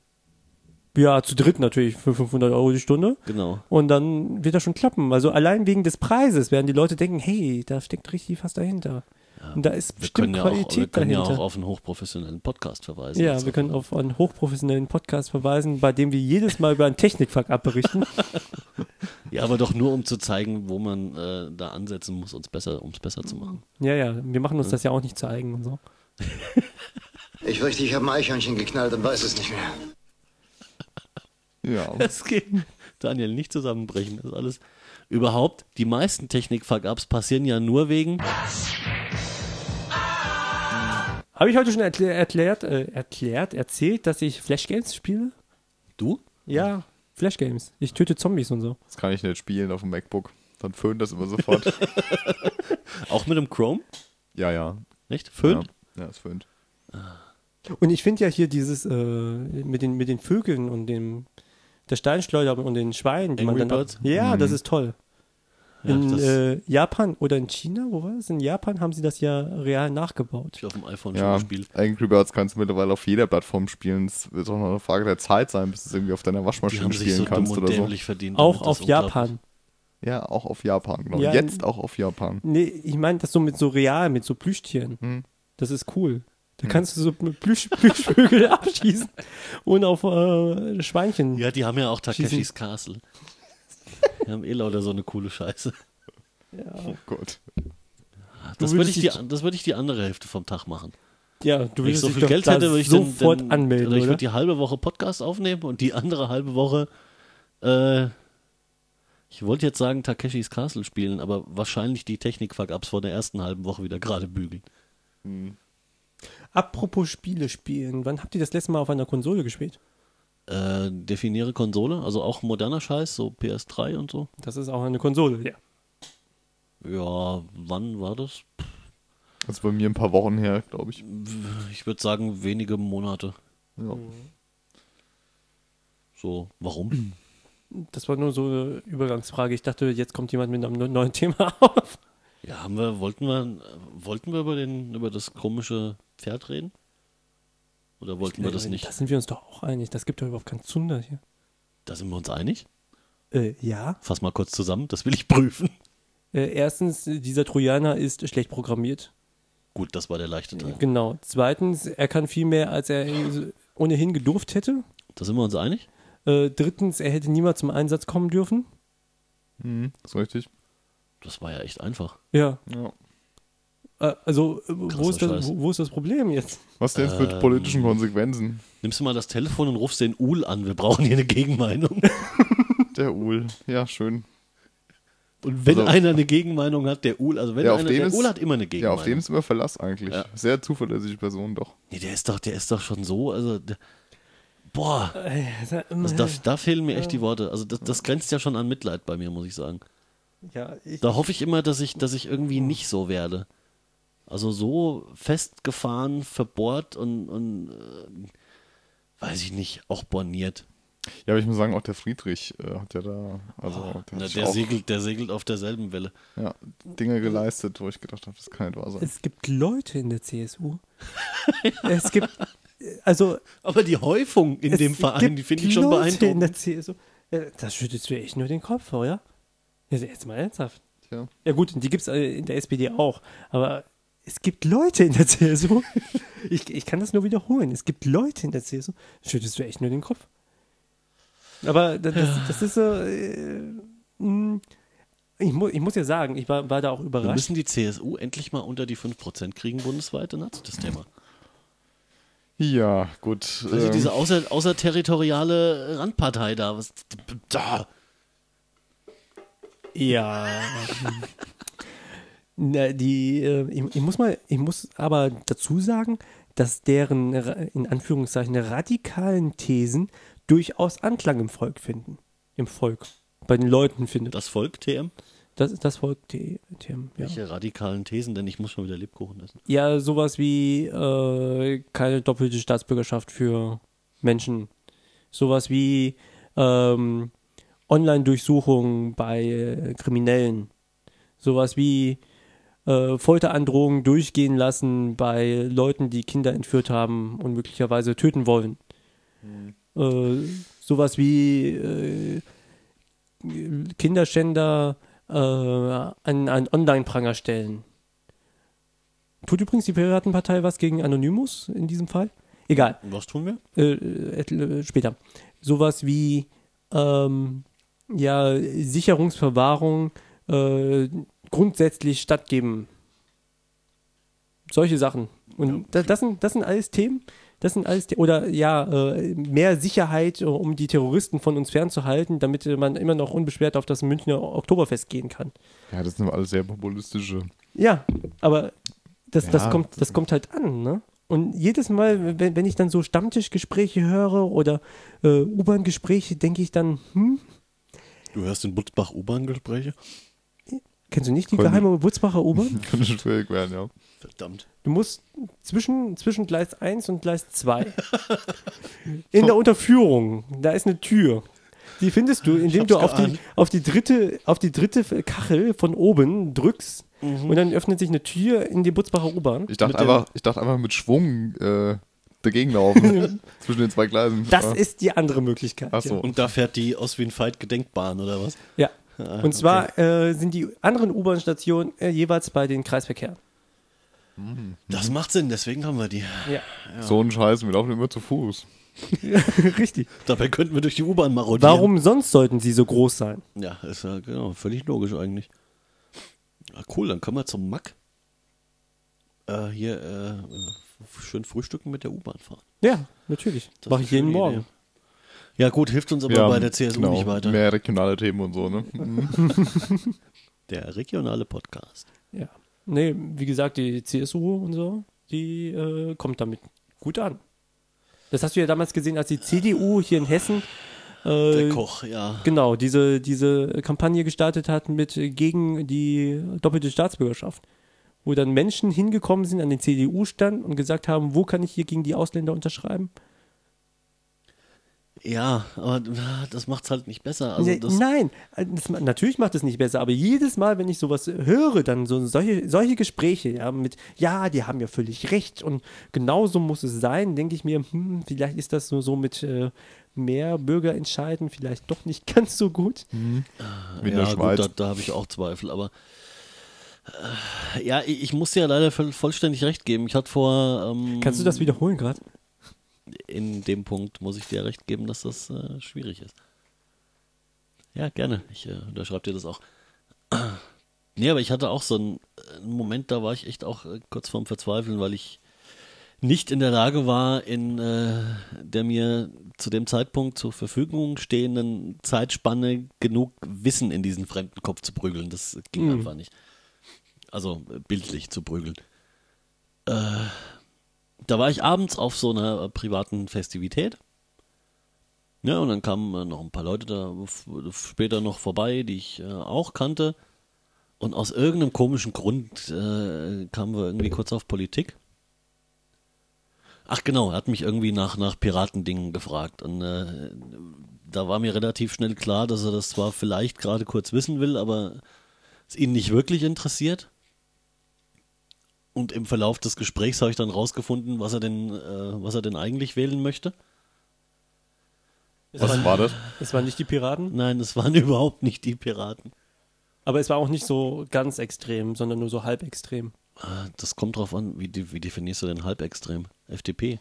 ja, zu dritt natürlich für 500 Euro die Stunde. Genau. Und dann wird das schon klappen. Also allein wegen des Preises werden die Leute denken, hey, da steckt richtig was dahinter. Und da ist Wir bestimmt können, ja auch, wir Qualität können ja auch auf einen hochprofessionellen Podcast verweisen. Ja, Also, wir können auf einen hochprofessionellen Podcast verweisen, bei dem wir jedes Mal über einen Technikfuck abberichten. ja, aber doch nur, um zu zeigen, wo man äh, da ansetzen muss, um es besser, um's besser zu machen. ja, ja, wir machen uns das ja auch nicht zu eigen und so. Ich fürchte, ich habe ein Eichhörnchen geknallt und weiß es nicht mehr. Ja. Das geht. Daniel, nicht zusammenbrechen. Das ist alles. Überhaupt, die meisten Technik-Fuck-Ups passieren ja nur wegen. Habe ich heute schon erklär, erklärt, äh, erklärt, erzählt, dass ich Flash Games spiele? Du? Ja, Flash Games. Ich töte Zombies und so. Das kann ich nicht spielen auf dem MacBook. Dann föhnt das immer sofort. Auch mit dem Chrome? ja, ja. Nicht? Föhn? Ja, ja es föhnt. Und ich finde ja hier dieses äh, mit den mit den Vögeln und dem der Steinschleuder und den Schweinen, die man Angry dann ab- Birds? Ja, das ist toll. In äh, Japan oder in China, wo war das? In Japan haben sie das ja real nachgebaut. ich auf dem iPhone Ja, schon gespielt. Angry Birds kannst du mittlerweile auf jeder Plattform spielen. Es wird auch noch eine Frage der Zeit sein, bis du es irgendwie auf deiner Waschmaschine spielen so kannst oder so. verdient. Auch auf. Japan. Ja, auch auf Japan, genau. Ja, Jetzt auch auf Japan. Nee, ich meine das so mit so real, mit so Plüschtieren. Hm. Das ist cool. Da kannst du so Plüsch, Plüschvögel abschießen und auf äh, Schweinchen. Ja, die haben ja auch Takeshis Schießen. Castle. Die haben eh lauter so eine coole Scheiße. Oh Gott. Das würde ich, die, das ich die andere Hälfte vom Tag machen. Ja, du Wenn ich so viel Geld hätte, würde ich dann, sofort dann, anmelden, oder ich würde die halbe Woche Podcast aufnehmen und die andere halbe Woche, äh, ich wollte jetzt sagen Takeshis Castle spielen, aber wahrscheinlich die Technik-Fuck-Ups vor der ersten halben Woche wieder gerade bügeln. Apropos Spiele spielen, wann habt ihr das letzte Mal auf einer Konsole gespielt? Äh, definiere Konsole, also auch moderner Scheiß, so PS3 und so. Das ist auch eine Konsole, ja. Ja, wann war das? Das ist bei mir ein paar Wochen her, glaube ich. Ich würde sagen wenige Monate. Ja. So, warum? Das war nur so eine Übergangsfrage. Ich dachte, jetzt kommt jemand mit einem ne- neuen Thema auf. Ja, haben wir, wollten wir, wollten wir über den, über das komische Pferd reden? Oder wollten wir das nicht? Da sind wir uns doch auch einig. Das gibt doch überhaupt keinen Zunder hier. Da sind wir uns einig? Äh, ja. Fass mal kurz zusammen, das will ich prüfen. Äh, erstens, dieser Trojaner ist schlecht programmiert. Gut, das war der leichte Teil. Genau. Zweitens, er kann viel mehr, als er äh, ohnehin gedurft hätte. Da sind wir uns einig? Äh, drittens, er hätte niemals zum Einsatz kommen dürfen. Mhm, das ist richtig. Das war ja echt einfach. Ja. Ja. Äh, also, äh, wo ist, das, wo, wo ist das Problem jetzt? Was denn jetzt mit Ähm, politischen Konsequenzen? Nimmst du mal das Telefon und rufst den Uhl an. Wir brauchen hier eine Gegenmeinung. Der Uhl. Ja, schön. Und wenn Also- einer eine Gegenmeinung hat, der Uhl, also wenn Ja, einer, der ist- Uhl hat immer eine Ja, Gegenmeinung. auf den ist immer Verlass eigentlich. Ja. Sehr zuverlässige Person doch. nee, der ist doch, der ist doch schon so, also, der, boah, Äh, also da, da fehlen mir echt die Worte. Also das, das grenzt ja schon an Mitleid bei mir, muss ich sagen. ja, ich, Da hoffe ich immer, dass ich, dass ich irgendwie nicht so werde. Also so festgefahren, verbohrt und, und äh, weiß ich nicht, auch borniert. Ja, aber ich muss sagen, auch der Friedrich äh, hat ja da, also der, hat Na, der, segelt, der segelt auf derselben Welle. ja, Dinge geleistet, wo ich gedacht habe, das kann nicht wahr sein. Es gibt Leute in der CSU. es gibt, also Aber die Häufung in dem Verein, die finde ich schon Leute in der beeindruckend. CSU. Äh, Da schüttelst du echt nur den Kopf, oder? Jetzt, jetzt mal ernsthaft. Tja. Ja gut, die gibt es in der SPD auch. Aber es gibt Leute in der CSU. ich, ich kann das nur wiederholen. Es gibt Leute in der CSU. Schüttelst du echt nur den Kopf. Aber das, das, das ist so. Äh, mh, ich, mu ich muss ja sagen, ich war, war da auch Wir überrascht. müssen die CSU endlich mal unter die 5% kriegen bundesweit, dann hat das Thema. Ja, gut. Also ähm, diese außer, außerterritoriale Randpartei da, was da. Ja. Na, die, äh, ich, ich muss mal, ich muss aber dazu sagen, dass deren in Anführungszeichen radikalen Thesen durchaus Anklang im Volk finden. Im Volk. Bei den Leuten findet. Das Volk, TM? Das ist das Volk, TM, ja. Welche radikalen Thesen, denn ich muss schon wieder Lebkuchen essen. Ja, sowas wie äh, keine doppelte Staatsbürgerschaft für Menschen. Sowas wie ähm, Online-Durchsuchungen bei äh, Kriminellen. Sowas wie äh, Folterandrohungen durchgehen lassen bei Leuten, die Kinder entführt haben und möglicherweise töten wollen. Äh, sowas wie äh, Kinderschänder äh, an, an Online-Pranger stellen. Tut übrigens die Piratenpartei was gegen Anonymous in diesem Fall? Egal, Was tun wir? äh, äh, später. Sowas wie ähm, ja, Sicherungsverwahrung grundsätzlich stattgeben. Solche Sachen. Und da, das, sind, das sind alles Themen. Das sind alles, oder ja, äh, mehr Sicherheit, äh, um die Terroristen von uns fernzuhalten, damit äh, man immer noch unbeschwert auf das Münchner Oktoberfest gehen kann. ja, das sind alles sehr populistische. Ja, aber das, das, Ja, kommt, das kommt halt an, ne? Und jedes Mal, wenn, wenn ich dann so Stammtischgespräche höre oder äh, U-Bahn-Gespräche, denke ich dann, hm, Du hörst in Butzbach U-Bahn-Gespräche? Kennst du nicht die geheime Wurzbacher U-Bahn? Könnte schwierig werden, ja. Verdammt. Du musst zwischen, zwischen Gleis 1 und Gleis 2 in der Unterführung, da ist eine Tür. Die findest du, indem du auf die, auf, die dritte, auf die dritte Kachel von oben drückst Mhm. und dann öffnet sich eine Tür in die Butzbacher U-Bahn. Ich dachte, einfach, ich dachte einfach mit Schwung äh, dagegen laufen. zwischen den zwei Gleisen. Das Ja. ist die andere Möglichkeit. Ach so. ja. Und da fährt die Ostwien-Fight Gedenkbahn, oder was? Ja. Ah, Und zwar äh, sind die anderen U-Bahn-Stationen äh, jeweils bei den Kreisverkehren. Das macht Sinn, deswegen haben wir die. Ja. So ein Scheiß, wir laufen immer zu Fuß. Richtig. Dabei könnten wir durch die U-Bahn marodieren. Warum sonst sollten sie so groß sein? Ja, ist ja genau, völlig logisch eigentlich. Ah, cool, dann können wir zum Mack. Äh, hier äh, schön frühstücken mit der U-Bahn fahren. Ja, natürlich. Das Mache ich jeden schöne Morgen. Ja gut, hilft uns aber Ja, bei der CSU genau, nicht weiter. Mehr regionale Themen und so, ne? Der regionale Podcast. Ja. Nee, wie gesagt, die CSU und so, die äh, kommt damit gut an. Das hast du ja damals gesehen, als die CDU hier in Hessen äh, Der Koch, ja. genau diese, diese Kampagne gestartet hat mit äh, gegen die doppelte Staatsbürgerschaft. Wo dann Menschen hingekommen sind an den CDU-Stand und gesagt haben, wo kann ich hier gegen die Ausländer unterschreiben? Ja, aber ah, das macht's halt nicht besser. Also Nee, das, Nein, das, natürlich macht es nicht besser, aber jedes Mal, wenn ich sowas höre, dann so solche, solche Gespräche, ja, mit, ja, die haben ja völlig recht und genau so muss es sein, denke ich mir, hm, vielleicht ist das so, so mit äh, mehr Bürgerentscheiden vielleicht doch nicht ganz so gut. Wie in ja. Gut, da, da habe ich auch Zweifel, aber äh, ja, ich, ich muss dir ja leider voll, vollständig recht geben. Ich hatte vor ähm, Kannst du das wiederholen gerade? In dem Punkt muss ich dir recht geben, dass das äh, schwierig ist. Ja, gerne. Ich äh, unterschreibe dir das auch. nee, aber ich hatte auch so einen, einen Moment, da war ich echt auch äh, kurz vorm Verzweifeln, weil ich nicht in der Lage war, in äh, der mir zu dem Zeitpunkt zur Verfügung stehenden Zeitspanne genug Wissen in diesen fremden Kopf zu prügeln. Das ging Mhm. einfach nicht. Also äh, bildlich zu prügeln. Äh, da war ich abends auf so einer äh, privaten Festivität. Ja, und dann kamen äh, noch ein paar Leute da später noch vorbei, die ich äh, auch kannte. Und aus irgendeinem komischen Grund äh, kamen wir irgendwie kurz auf Politik. Ach genau, er hat mich irgendwie nach, nach Piratendingen gefragt. Und äh, da war mir relativ schnell klar, dass er das zwar vielleicht gerade kurz wissen will, aber es ihn nicht wirklich interessiert. Und im Verlauf des Gesprächs habe ich dann rausgefunden, was er denn, äh, was er denn eigentlich wählen möchte. Es, Was waren, war das? es waren nicht die Piraten, Nein, es waren überhaupt nicht die Piraten. aber es war auch nicht so ganz extrem, sondern nur so halb extrem. Äh, Das kommt drauf an, wie, wie definierst du denn halbextrem? FDP.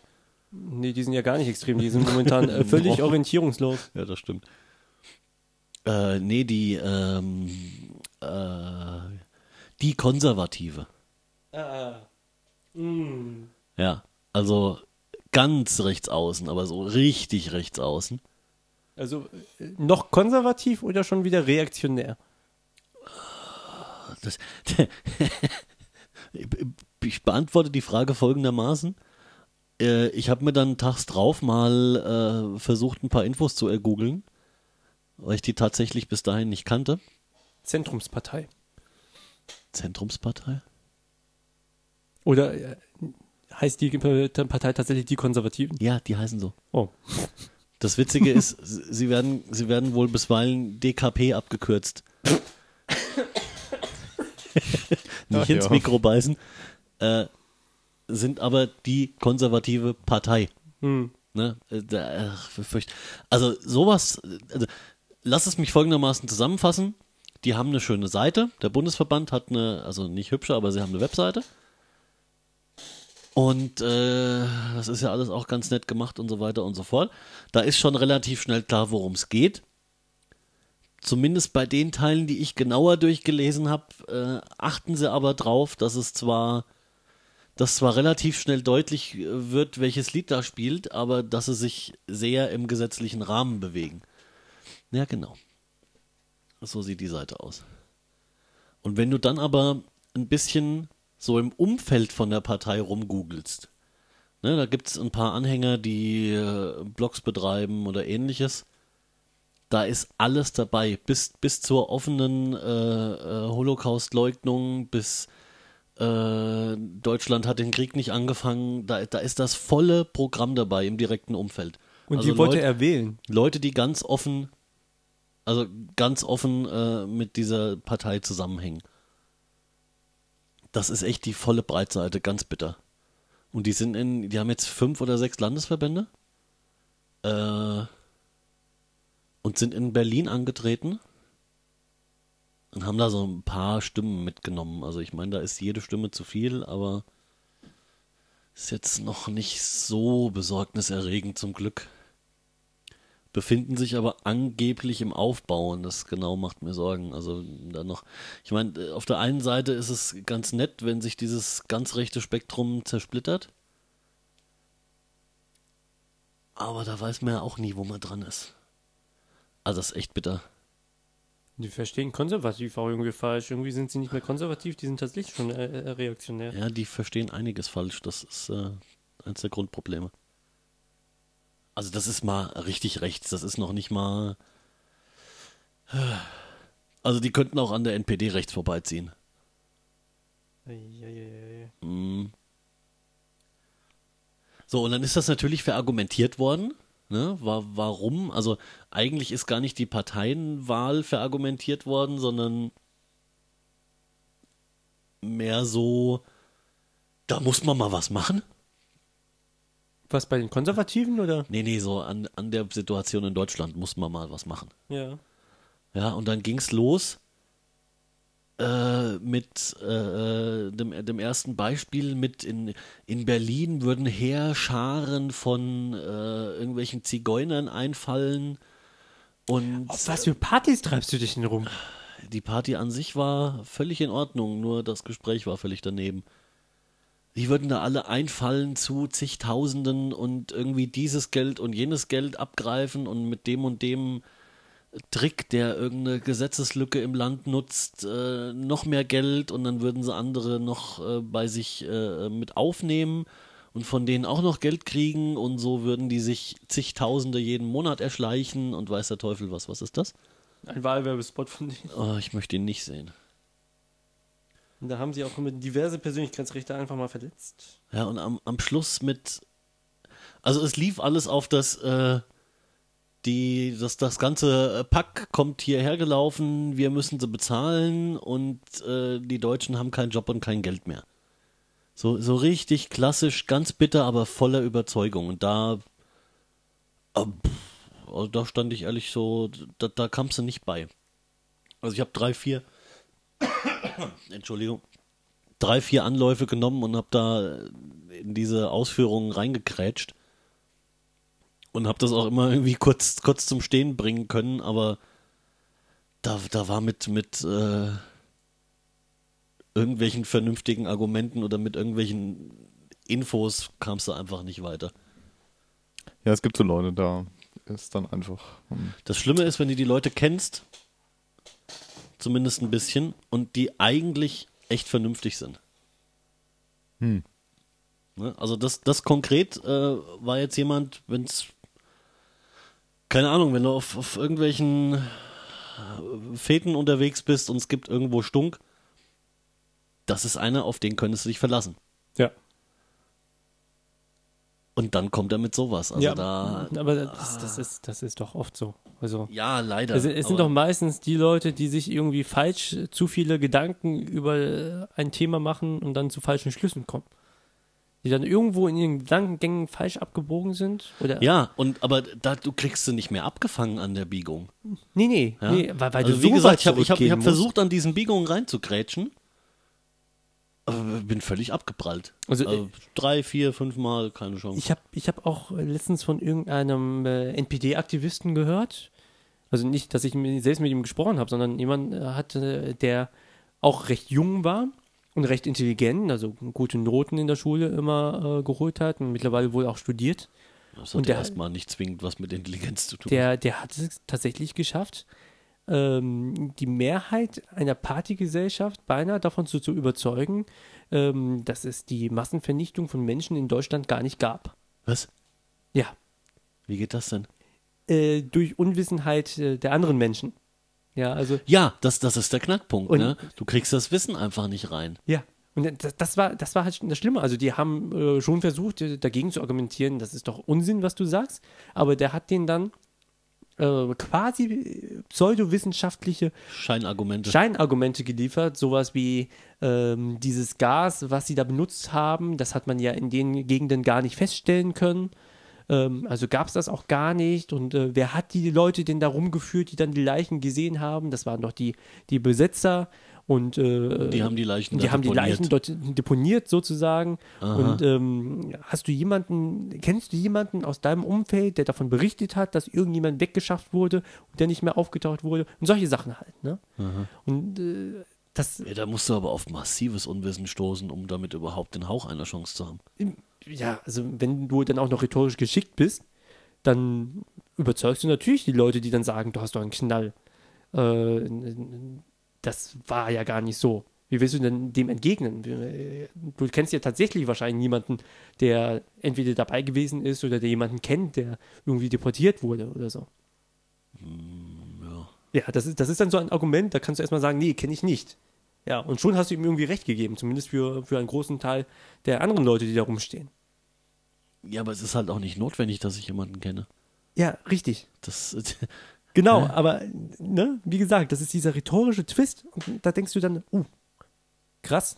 Nee, die sind ja gar nicht extrem, die sind momentan äh, völlig Boah. orientierungslos. Ja, das stimmt. Äh, nee, die, ähm, äh, die Konservative. Ja, also ganz rechts außen, aber so richtig rechts außen. Also äh, noch konservativ oder schon wieder reaktionär? Das, ich beantworte die Frage folgendermaßen. Äh, Ich habe mir dann tags drauf mal äh, versucht, ein paar Infos zu ergoogeln, weil ich die tatsächlich bis dahin nicht kannte. Zentrumspartei. Zentrumspartei? Oder äh, heißt die Partei tatsächlich die Konservativen? Ja, die heißen so. Oh. Das Witzige ist, sie werden, sie werden wohl bisweilen DKP abgekürzt. Nicht Ach ins ja. Mikro beißen. Äh, sind aber die konservative Partei. Hm. Ne? Äh, ach, Also sowas, also, lass es mich folgendermaßen zusammenfassen. Die haben eine schöne Seite. Der Bundesverband hat eine, also nicht hübsche, aber sie haben eine Webseite. Und äh, das ist ja alles auch ganz nett gemacht und so weiter und so fort. Da ist schon relativ schnell klar, worum es geht. Zumindest bei den Teilen, die ich genauer durchgelesen habe, äh, achten sie aber drauf, dass es zwar, dass zwar relativ schnell deutlich äh, wird, welches Lied da spielt, aber dass sie sich sehr im gesetzlichen Rahmen bewegen. Ja, genau. So sieht die Seite aus. Und wenn du dann aber ein bisschen so im Umfeld von der Partei rumgoogelst, ne, da gibt es ein paar Anhänger, die äh, Blogs betreiben oder ähnliches, da ist alles dabei, bis, bis zur offenen äh, äh, Holocaust-Leugnung, bis äh, Deutschland hat den Krieg nicht angefangen, da, da ist das volle Programm dabei im direkten Umfeld. Und Also die wollte Leute- er wählen. Leute, die ganz offen, also ganz offen mit dieser Partei zusammenhängen. Das ist echt die volle Breitseite, ganz bitter. Und die sind in, die haben jetzt fünf oder sechs Landesverbände äh, und sind in Berlin angetreten und haben da so ein paar Stimmen mitgenommen. Also ich meine, da ist jede Stimme zu viel, aber ist jetzt noch nicht so besorgniserregend zum Glück befinden sich aber angeblich im Aufbau und das genau macht mir Sorgen. Also da noch, ich meine, auf der einen Seite ist es ganz nett, wenn sich dieses ganz rechte Spektrum zersplittert. Aber da weiß man ja auch nie, wo man dran ist. Also das ist echt bitter. Die verstehen konservativ auch irgendwie falsch. Irgendwie sind sie nicht mehr konservativ, die sind tatsächlich schon äh, äh, reaktionär. Ja, die verstehen einiges falsch. Das ist äh, eines der Grundprobleme. Also das ist mal richtig rechts. Das ist noch nicht mal. Also die könnten auch an der NPD rechts vorbeiziehen. Mhm. So, und dann ist das natürlich verargumentiert worden. Ne? Wa- Warum? Also eigentlich ist gar nicht die Parteienwahl verargumentiert worden, sondern mehr so, da muss man mal was machen. Was bei den Konservativen oder? Nee, nee, so an, an der Situation in Deutschland muss man mal was machen. Ja. Ja, und dann ging's los äh, mit äh, dem, dem ersten Beispiel mit in, in Berlin würden Heerscharen von äh, irgendwelchen Zigeunern einfallen und Auf was für Partys treibst du dich denn rum? die Party an sich war völlig in Ordnung, nur das Gespräch war völlig daneben. Die würden da alle einfallen zu zigtausenden und irgendwie dieses Geld und jenes Geld abgreifen und mit dem und dem Trick, der irgendeine Gesetzeslücke im Land nutzt, äh, noch mehr Geld und dann würden sie andere noch äh, bei sich äh, mit aufnehmen und von denen auch noch Geld kriegen und so würden die sich zigtausende jeden Monat erschleichen und weiß der Teufel was. Was ist das? Ein Wahlwerbespot von denen. Oh, ich möchte ihn nicht sehen. Und da haben sie auch diverse Persönlichkeitsrechte einfach mal verletzt. Ja, und am, am Schluss mit. Also, es lief alles auf das. Äh, die, das, das ganze äh, Pack kommt hierher gelaufen, wir müssen sie bezahlen und äh, die Deutschen haben keinen Job und kein Geld mehr. So, so richtig klassisch, ganz bitter, aber voller Überzeugung. Und da, äh, pff, also da stand ich ehrlich so, da, da kamst du nicht bei. Also ich habe drei, vier, Entschuldigung, drei, vier Anläufe genommen und habe da in diese Ausführungen reingekrätscht und habe das auch immer irgendwie kurz, kurz zum Stehen bringen können, aber da, da war mit, mit äh, irgendwelchen vernünftigen Argumenten oder mit irgendwelchen Infos kamst du einfach nicht weiter. Ja, es gibt so Leute, da ist dann einfach. hm, Das Schlimme ist, wenn du die Leute kennst, zumindest ein bisschen, und die eigentlich echt vernünftig sind. Hm. Ne? Also das, das konkret äh, war jetzt jemand, wenn es, keine Ahnung, wenn du auf, auf irgendwelchen äh, Fäden unterwegs bist und es gibt irgendwo Stunk, das ist einer, auf den könntest du dich verlassen. Ja. Und dann kommt er mit sowas. Also ja, da, aber das, das, ist, das ist doch oft so. Also, ja, leider. es, es sind doch meistens die Leute, die sich irgendwie falsch zu viele Gedanken über äh, ein Thema machen und dann zu falschen Schlüssen kommen. Die dann irgendwo in ihren Gedankengängen falsch abgebogen sind. Oder Ja, und aber da du kriegst sie nicht mehr abgefangen an der Biegung. Nee, nee, Ja? nee weil, weil also du wie so gesagt, weit ich habe ich hab, ich hab versucht, an diesen Biegungen reinzugrätschen, aber bin völlig abgeprallt. Also, Also, drei, vier, fünf Mal, keine Chance. Ich habe ich hab auch letztens von irgendeinem äh, NPD-Aktivisten gehört. Also nicht, dass ich selbst mit ihm gesprochen habe, sondern jemand äh, hatte, der auch recht jung war und recht intelligent, also gute Noten in der Schule immer äh, geholt hat und mittlerweile wohl auch studiert. das hat und der- erstmal nicht zwingend was mit Intelligenz zu tun. Der, der hat es tatsächlich geschafft, ähm, die Mehrheit einer Partygesellschaft beinahe davon zu, zu überzeugen, ähm, dass es die Massenvernichtung von Menschen in Deutschland gar nicht gab. was? Ja, Wie geht das denn? äh, durch Unwissenheit äh, der anderen Menschen. Ja, also, Ja, das, das ist der Knackpunkt, Und- ne? Du kriegst das Wissen einfach nicht rein. ja. Und das, das, war, das war halt das Schlimme. Also, die haben äh, schon versucht, äh, dagegen zu argumentieren, das ist doch Unsinn, was du sagst. Aber der hat den dann äh, quasi pseudowissenschaftliche Scheinargumente. Scheinargumente geliefert, sowas wie ähm, dieses Gas, was sie da benutzt haben, das hat man ja in den Gegenden gar nicht feststellen können. Ähm, also gab es das auch gar nicht. Und äh, wer hat die Leute denn da rumgeführt, die dann die Leichen gesehen haben? Das waren doch die, die Besetzer. Und äh, die haben die Leichen die haben die deponiert. Leichen dort deponiert sozusagen. Aha. Und ähm, hast du jemanden, kennst du jemanden aus deinem Umfeld, der davon berichtet hat, dass irgendjemand weggeschafft wurde und der nicht mehr aufgetaucht wurde? Und solche Sachen halt. Ne? Und äh, das, Ja, da musst du aber auf massives Unwissen stoßen, um damit überhaupt den Hauch einer Chance zu haben. ja, also wenn du dann auch noch rhetorisch geschickt bist, dann überzeugst du natürlich die Leute, die dann sagen, du hast doch einen Knall. Äh, das war ja gar nicht so. Wie willst du denn dem entgegnen? Du kennst ja tatsächlich wahrscheinlich niemanden, der entweder dabei gewesen ist oder der jemanden kennt, der irgendwie deportiert wurde oder so. Ja. Ja, das ist, das ist dann so ein Argument, da kannst du erstmal sagen, nee, kenne ich nicht. Ja, und schon hast du ihm irgendwie recht gegeben, zumindest für, für einen großen Teil der anderen Leute, die da rumstehen. ja, aber es ist halt auch nicht notwendig, dass ich jemanden kenne. Ja, richtig. Das, Genau, Ja. aber ne, wie gesagt, das ist dieser rhetorische Twist und da denkst du dann, uh, krass.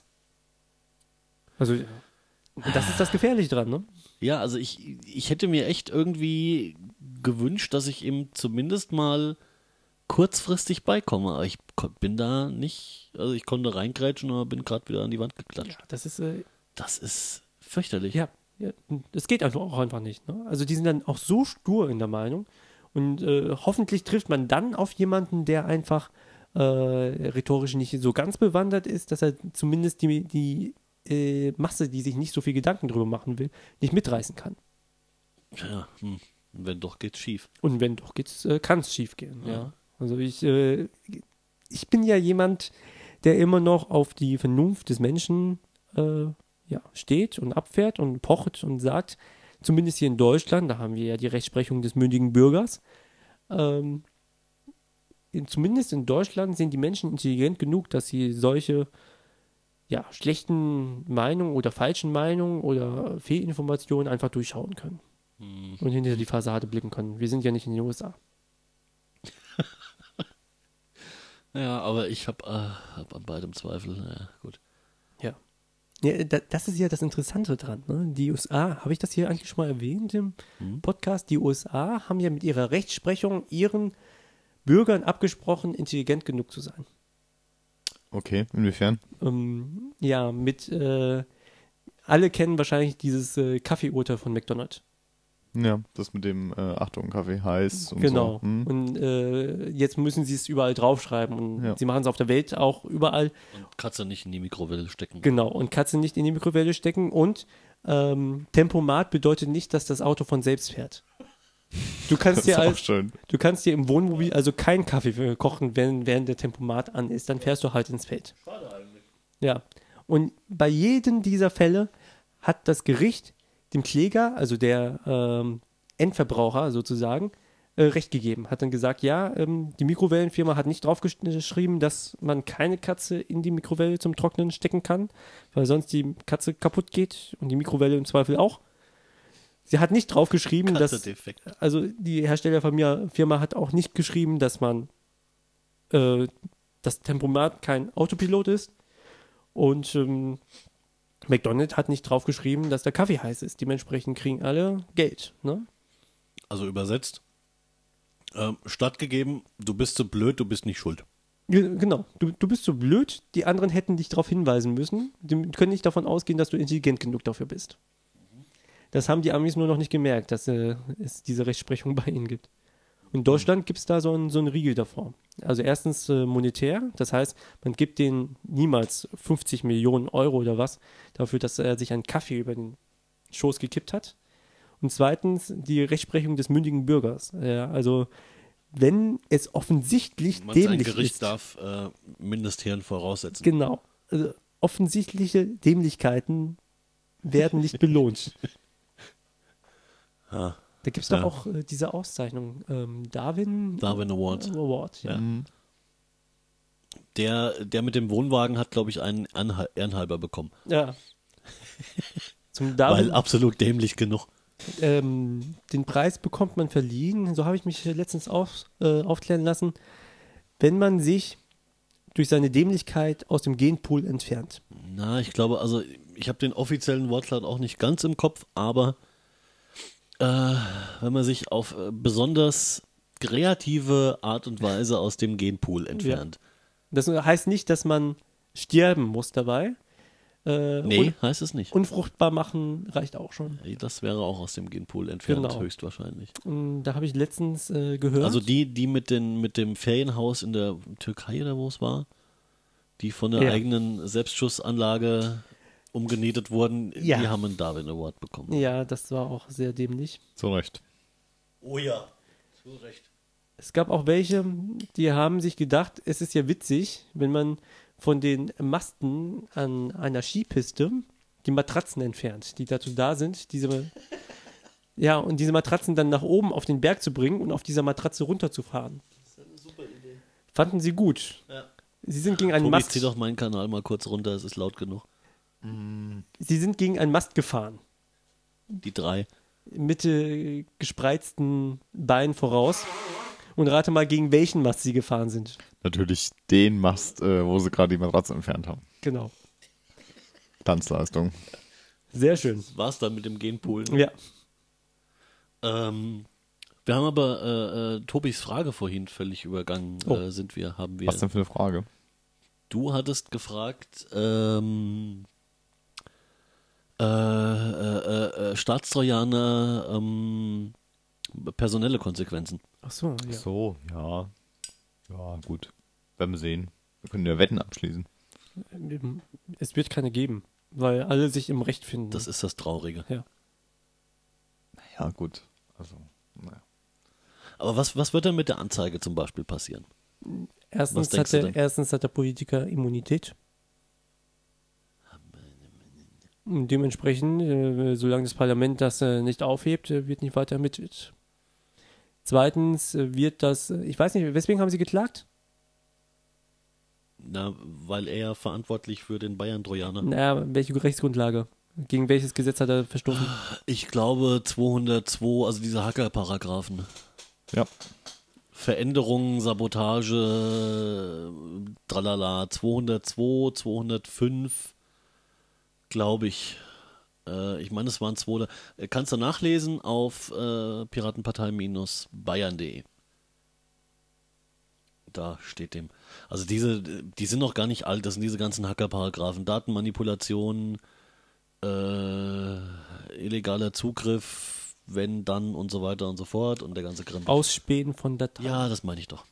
Also, und das ist das Gefährliche dran, ne? ja, also ich, ich hätte mir echt irgendwie gewünscht, dass ich ihm zumindest mal kurzfristig beikomme. Aber ich bin da nicht, also ich konnte reingrätschen, aber bin gerade wieder an die Wand geklatscht. Das ist, äh, Das ist fürchterlich. ja, ja, das geht einfach auch einfach nicht. Ne? Also die sind dann auch so stur in der Meinung und äh, hoffentlich trifft man dann auf jemanden, der einfach äh, rhetorisch nicht so ganz bewandert ist, dass er zumindest die, die äh, Masse, die sich nicht so viel Gedanken drüber machen will, nicht mitreißen kann. Ja, hm. Wenn doch, geht's schief. Und wenn doch, geht's, äh, kann es schief gehen. Ja. Also ich, äh, ich bin ja jemand, der immer noch auf die Vernunft des Menschen äh, ja, steht und abfährt und pocht und sagt, zumindest hier in Deutschland, da haben wir ja die Rechtsprechung des mündigen Bürgers, ähm, in, zumindest in Deutschland sind die Menschen intelligent genug, dass sie solche ja, schlechten Meinungen oder falschen Meinungen oder Fehlinformationen einfach durchschauen können. und hinter die Fassade blicken können. Wir sind ja nicht in den USA. Ja, aber ich habe äh, hab an beidem Zweifel. Ja, gut. Ja. da, das ist ja das Interessante dran. Ne? Die USA, habe ich das hier eigentlich schon mal erwähnt im Podcast? Die USA haben ja mit ihrer Rechtsprechung ihren Bürgern abgesprochen, intelligent genug zu sein. Okay, inwiefern? Ähm, ja, mit, äh, alle kennen wahrscheinlich dieses äh, Kaffeeurteil von McDonald's. Ja, das mit dem äh, Achtung, Kaffee heiß und Genau. so. Hm? Und äh, jetzt müssen sie es überall draufschreiben. Und Ja. sie machen es auf der Welt auch überall. Und Katze nicht in die Mikrowelle stecken. Genau. Und Katze nicht in die Mikrowelle stecken. Und ähm, Tempomat bedeutet nicht, dass das Auto von selbst fährt. Du kannst dir als, schön. du kannst dir im Wohnmobil also keinen Kaffee kochen, wenn, während der Tempomat an ist. Dann fährst du halt ins Feld. Ja. Und bei jedem dieser Fälle hat das Gericht dem Kläger, also der ähm, Endverbraucher sozusagen, äh, Recht gegeben. Hat dann gesagt, ja, ähm, die Mikrowellenfirma hat nicht draufgeschrieben, dass man keine Katze in die Mikrowelle zum Trocknen stecken kann, weil sonst die Katze kaputt geht und die Mikrowelle im Zweifel auch. Sie hat nicht draufgeschrieben, dass also die Herstellerfirma Firma hat auch nicht geschrieben, dass man äh, das Tempomat kein Autopilot ist. Und ähm, McDonald's hat nicht draufgeschrieben, dass der Kaffee heiß ist. Dementsprechend kriegen alle Geld. Ne? Also übersetzt. Ähm, stattgegeben, du bist so blöd, du bist nicht schuld. Ge- Genau. Du, du bist so blöd, die anderen hätten dich darauf hinweisen müssen. Die können nicht davon ausgehen, dass du intelligent genug dafür bist. Das haben die Amis nur noch nicht gemerkt, dass äh, es diese Rechtsprechung bei ihnen gibt. In Deutschland gibt es da so einen, so einen Riegel davor. Also erstens äh, monetär, das heißt, man gibt denen niemals 50 Millionen Euro oder was dafür, dass er sich einen Kaffee über den Schoß gekippt hat. Und zweitens die Rechtsprechung des mündigen Bürgers. Ja, also wenn es offensichtlich ein dämlich Gericht ist. darf äh, Mindestherren voraussetzen. Genau. Also offensichtliche Dämlichkeiten werden nicht belohnt. Ha, Da gibt es doch auch äh, diese Auszeichnung, ähm, Darwin, Darwin Award. Award. Ja. Mhm. Der, der mit dem Wohnwagen hat, glaube ich, einen Anhal Ehrenhalber bekommen. ja. Zum Weil Darwin, absolut dämlich genug. ähm, den Preis bekommt man verliehen, so habe ich mich letztens auf, äh, aufklären lassen, wenn man sich durch seine Dämlichkeit aus dem Genpool entfernt. Na, ich glaube, also ich habe den offiziellen Wortlaut auch nicht ganz im Kopf, aber äh, wenn man sich auf äh, besonders kreative Art und Weise aus dem Genpool entfernt. Das heißt nicht, dass man sterben muss dabei. Äh, Nee, heißt es nicht. unfruchtbar machen reicht auch schon. Das wäre auch aus dem Genpool entfernt, Genau. höchstwahrscheinlich. Und da habe ich letztens äh, gehört. Also die, die mit, den, mit dem Ferienhaus in der Türkei oder wo es war, die von der Ja. eigenen Selbstschussanlage umgenietet wurden, Ja. die haben einen Darwin Award bekommen. ja, das war auch sehr dämlich. Zu Recht. Oh ja, zu Recht. Es gab auch welche, die haben sich gedacht, es ist ja witzig, wenn man von den Masten an einer Skipiste die Matratzen entfernt, die dazu da sind, diese ja, und diese Matratzen dann nach oben auf den Berg zu bringen und auf dieser Matratze runterzufahren. Fanden sie gut. Ja. Sie sind gegen einen Tobi, Mast. zieh doch meinen Kanal mal kurz runter, es ist laut genug. Sie sind gegen einen Mast gefahren. Die drei. mit äh, gespreizten Beinen voraus. Und rate mal, gegen welchen Mast sie gefahren sind. Natürlich den Mast, äh, wo sie gerade die Matratze entfernt haben. Genau. Tanzleistung. Sehr schön. War's dann mit dem Genpool? Ja. Ähm, wir haben aber äh, äh, Tobis Frage vorhin völlig übergangen. Oh. Äh, sind wir, haben wir. Was denn für eine Frage? Du hattest gefragt, ähm, äh, äh, äh, Staatstrojaner, ähm, personelle Konsequenzen. Ach so, ja. So, ja. Ja, gut. Werden wir sehen. Wir können ja Wetten abschließen. Es wird keine geben, weil alle sich im Recht finden. Das ist das Traurige. Ja, gut. Also, naja. Aber was, was wird denn mit der Anzeige zum Beispiel passieren? erstens, hat der, erstens hat der Politiker Immunität. Und dementsprechend, äh, solange das Parlament das äh, nicht aufhebt, äh, wird nicht weiter ermittelt. Zweitens wird das, ich weiß nicht, weswegen haben Sie geklagt? Na, weil er verantwortlich für den Bayern-Trojaner. Naja, welche Rechtsgrundlage? Gegen welches Gesetz hat er verstoßen? Ich glaube 202, also diese Hacker-Paragraphen. Ja. Veränderungen, Sabotage, tralala, 202, 205, glaube ich. Äh, ich meine, es waren zwei. äh, Kannst du nachlesen auf äh, piratenpartei-bayern.de. Da steht dem. Also diese, die sind noch gar nicht alt, das sind diese ganzen Hacker-Paragraphen. Datenmanipulation, äh, illegaler Zugriff, wenn, dann und so weiter und so fort und der ganze Grimm. Ausspähen von Dateien, Ja, das meine ich doch.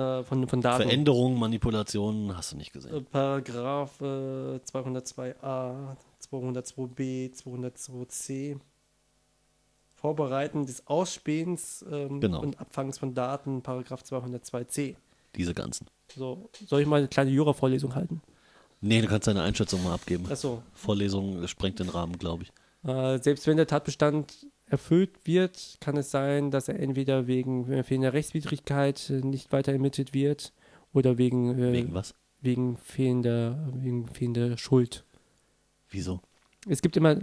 Äh, von, von Daten. Veränderungen, Manipulationen hast du nicht Äh, gesehen. Paragraph äh, 202a, 202b, 202c. Vorbereiten des Ausspähens ähm, Genau. und Abfangs von Daten, Paragraph 202c. Diese ganzen. So, soll ich mal eine kleine Jura-Vorlesung halten? Nee, du kannst deine Einschätzung mal abgeben. Achso, Vorlesung sprengt den Rahmen, glaube ich. Äh, selbst wenn der Tatbestand erfüllt wird, kann es sein, dass er entweder wegen äh, fehlender Rechtswidrigkeit äh, nicht weiter ermittelt wird oder wegen, äh, Wegen was? wegen, fehlender, wegen fehlender Schuld. Wieso? Es gibt immer,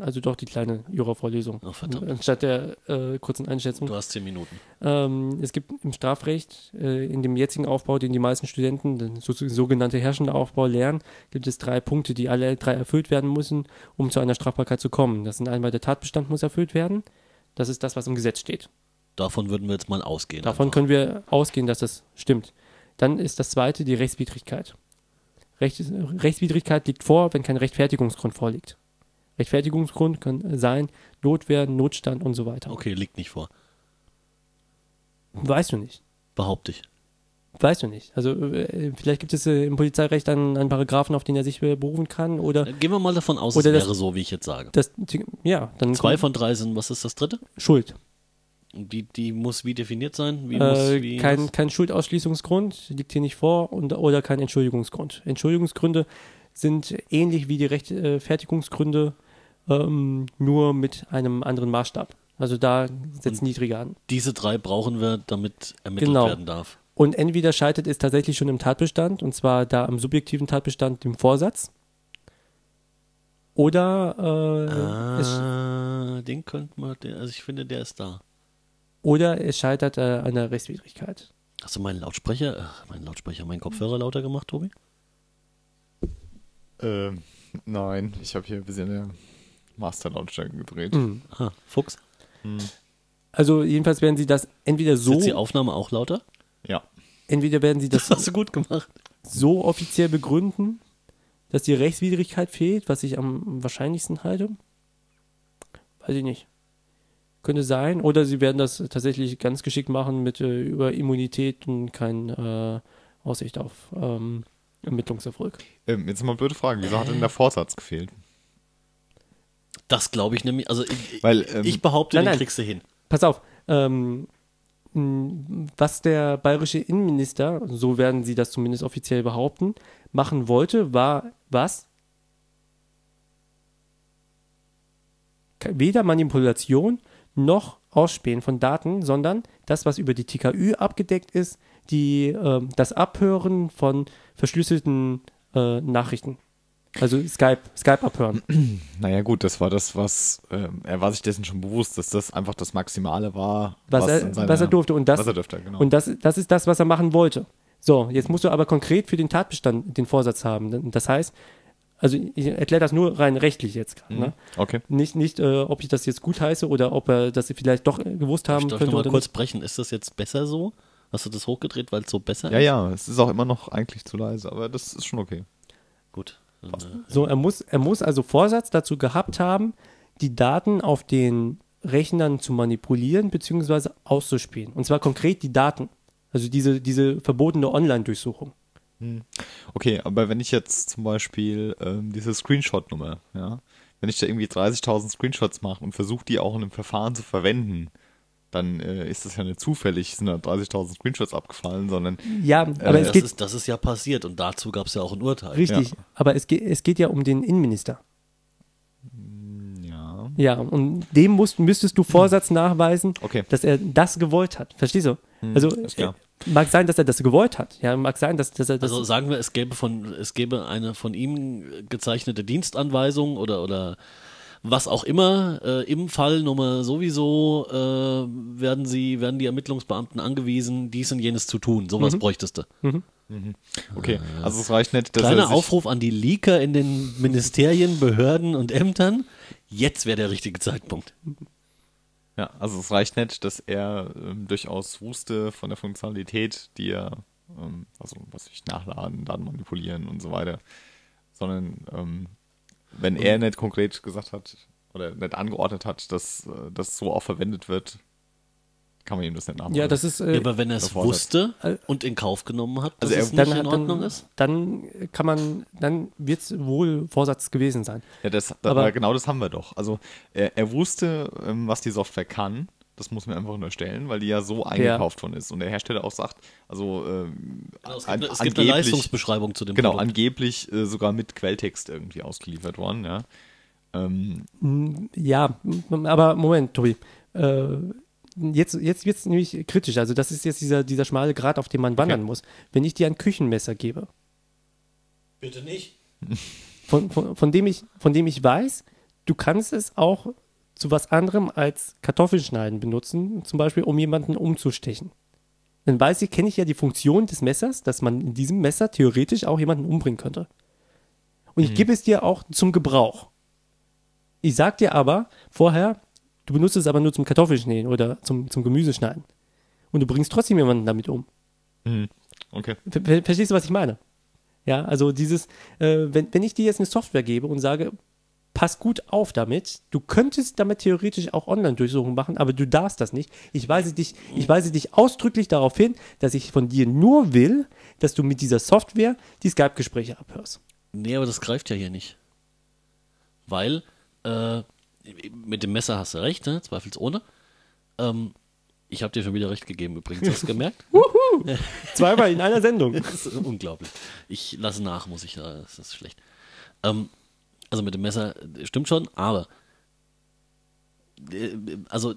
also doch die kleine Jura-Vorlesung, Ach, verdammt. anstatt der äh, kurzen Einschätzung. Du hast zehn Minuten. Ähm, es gibt im Strafrecht, äh, in dem jetzigen Aufbau, den die meisten Studenten, den so, sogenannte herrschende Aufbau lernen, gibt es drei Punkte, die alle drei erfüllt werden müssen, um zu einer Strafbarkeit zu kommen. Das sind einmal der Tatbestand muss erfüllt werden. Das ist das, was im Gesetz steht. Davon würden wir jetzt mal ausgehen. Davon einfach. können wir ausgehen, dass das stimmt. Dann ist das zweite die Rechtswidrigkeit. Recht, Rechtswidrigkeit liegt vor, wenn kein Rechtfertigungsgrund vorliegt. Rechtfertigungsgrund kann sein Notwehr, Notstand und so weiter. Okay, liegt nicht vor. Weißt du nicht. Behaupte ich. Weißt du nicht. Also äh, vielleicht gibt es äh, im Polizeirecht einen, einen Paragraphen, auf den er sich berufen kann oder Gehen wir mal davon aus, Oder es das- wäre so, wie ich jetzt sage. das ja, dann Zwei von drei sind, was ist das dritte? Schuld. Die, die muss wie definiert sein? Wie muss, Äh, wie kein, kein Schuldausschließungsgrund liegt hier nicht vor und, oder kein Entschuldigungsgrund. Entschuldigungsgründe sind ähnlich wie die Rechtfertigungsgründe, ähm, nur mit einem anderen Maßstab. Also da setzt niedriger an. Diese drei brauchen wir, damit ermittelt Genau. werden darf. Und entweder scheitert es tatsächlich schon im Tatbestand, und zwar da am subjektiven Tatbestand, dem Vorsatz, oder, äh, es, Ah, den könnte man, also ich finde, der ist da. oder es scheitert äh, an der Rechtswidrigkeit. Hast du meinen Lautsprecher, äh, meinen Lautsprecher, meinen Kopfhörer lauter gemacht, Tobi? Ähm, nein, ich habe hier ein bisschen der Masterlautstärke gedreht. Mhm. Ah, Fuchs. Also jedenfalls werden sie das entweder so, Ist die Aufnahme auch lauter? Ja. entweder werden sie das Das hast du gut gemacht. so offiziell begründen, dass die Rechtswidrigkeit fehlt, was ich am wahrscheinlichsten halte. Weiß ich nicht. Könnte sein. Oder sie werden das tatsächlich ganz geschickt machen mit äh, über Immunität und keine äh, Aussicht auf ähm, Ermittlungserfolg. Ähm, jetzt mal eine blöde Frage. Wieso hat denn der Vorsatz gefehlt? Das glaube ich nämlich, also ich, Weil, ähm, ich behaupte, Nein, den kriegst du hin. Pass auf. Ähm, was der bayerische Innenminister, so werden sie das zumindest offiziell behaupten, machen wollte, war was? Weder Manipulation noch Ausspähen von Daten, sondern das, was über die TKÜ abgedeckt ist, die, ähm, das Abhören von verschlüsselten äh, Nachrichten. Also Skype, Skype abhören. Naja, gut, das war das, was ähm, er war sich dessen schon bewusst, dass das einfach das Maximale war, Was er- in seiner- was er durfte. Und das- was er durfte, genau. Und das, das ist das, was er machen wollte. So, jetzt musst du aber konkret für den Tatbestand den Vorsatz haben. Das heißt, also ich erkläre das nur rein rechtlich jetzt gerade. Ne? okay. Nicht, nicht äh, ob ich das jetzt gut heiße oder ob er das vielleicht doch äh, gewusst haben Ich könnte. noch mal oder kurz nicht. brechen. Ist das jetzt besser so? Hast du das hochgedreht, weil es so besser Ja, ist? ja, es ist auch immer noch eigentlich zu leise, aber das ist schon okay. Gut. Dann, äh, So, er muss, er muss also Vorsatz dazu gehabt haben, die Daten auf den Rechnern zu manipulieren bzw. auszuspielen. Und zwar konkret die Daten. Also diese, diese verbotene Online-Durchsuchung. Okay, aber wenn ich jetzt zum Beispiel ähm, diese Screenshot-Nummer, ja, wenn ich da irgendwie 30.000 Screenshots mache und versuche die auch in einem Verfahren zu verwenden, dann äh, ist das ja nicht zufällig, sind da 30.000 Screenshots abgefallen, sondern Ja, aber Äh, es das, geht ist, das ist ja passiert und dazu gab es ja auch ein Urteil. richtig. Aber es geht, es geht ja um den Innenminister. ja, Ja, und dem musst, müsstest du Vorsatz nachweisen, Okay. dass er das gewollt hat. Verstehst du? Also ist klar. äh, mag sein, dass er das gewollt hat. Ja, mag sein, dass, dass er das. Also sagen wir, es gäbe von, es gäbe eine von ihm gezeichnete Dienstanweisung oder oder was auch immer. Äh, Im Fall Nummer sowieso äh, werden sie, werden die Ermittlungsbeamten angewiesen, dies und jenes zu tun. Sowas bräuchtest du. Okay, also es reicht nicht, dass Kleiner er Aufruf an die Leaker in den Ministerien, Behörden und Ämtern. Jetzt wäre der richtige Zeitpunkt. Ja, also es reicht nicht, dass er ähm, durchaus wusste von der Funktionalität, die er, ähm, also was ich nachladen, Daten manipulieren und so weiter, sondern ähm, wenn er nicht konkret gesagt hat oder nicht angeordnet hat, dass äh, das so auch verwendet wird, kann man ihm das nicht nachmachen. ja, das ist. Ja, Äh, aber wenn er es wusste Äh, und in Kauf genommen hat, dass Also er- es nicht dann, in hat- Ordnung dann, ist. dann kann man, dann wird es wohl Vorsatz gewesen sein. Ja, das, da, Aber- genau das haben wir doch. Also er, er wusste, ähm, was die Software kann. Das muss man einfach unterstellen, weil die ja so eingekauft worden ist. Und der Hersteller auch sagt, also ähm, Genau, es, an- gibt, es gibt eine Leistungsbeschreibung zu dem genau, Produkt. angeblich äh, sogar mit Quelltext irgendwie ausgeliefert worden, ja. Ähm, Ja, m- aber Moment, Tobi. Äh, jetzt jetzt wird es nämlich kritisch. Also, das ist jetzt dieser, dieser schmale Grat, auf dem man wandern muss. Wenn ich dir ein Küchenmesser gebe, Bitte nicht. von, von, von, dem ich, von dem ich weiß, du kannst es auch zu was anderem als Kartoffelschneiden benutzen, zum Beispiel um jemanden umzustechen. Dann weiß ich, kenne ich ja die Funktion des Messers, dass man in diesem Messer theoretisch auch jemanden umbringen könnte. Und ich gebe es dir auch zum Gebrauch. Ich sag dir aber vorher, du benutzt es aber nur zum Kartoffelschneiden oder zum, zum Gemüseschneiden. Und du bringst trotzdem jemanden damit um. okay. Ver ver verstehst du, was ich meine? Ja, also dieses, äh, wenn, wenn ich dir jetzt eine Software gebe und sage, pass gut auf damit, du könntest damit theoretisch auch Online-Durchsuchungen machen, aber du darfst das nicht. Ich weise dich, ich weise dich ausdrücklich darauf hin, dass ich von dir nur will, dass du mit dieser Software die Skype-Gespräche abhörst. Nee, aber das greift ja hier nicht. Weil, äh, mit dem Messer hast du recht, ne? zweifelsohne. Ähm, ich habe dir schon wieder recht gegeben übrigens, hast du gemerkt? Zweimal in einer Sendung. Das ist unglaublich. Ich lasse nach, muss ich, äh, das ist schlecht. Ähm, also mit dem Messer stimmt schon, aber äh, also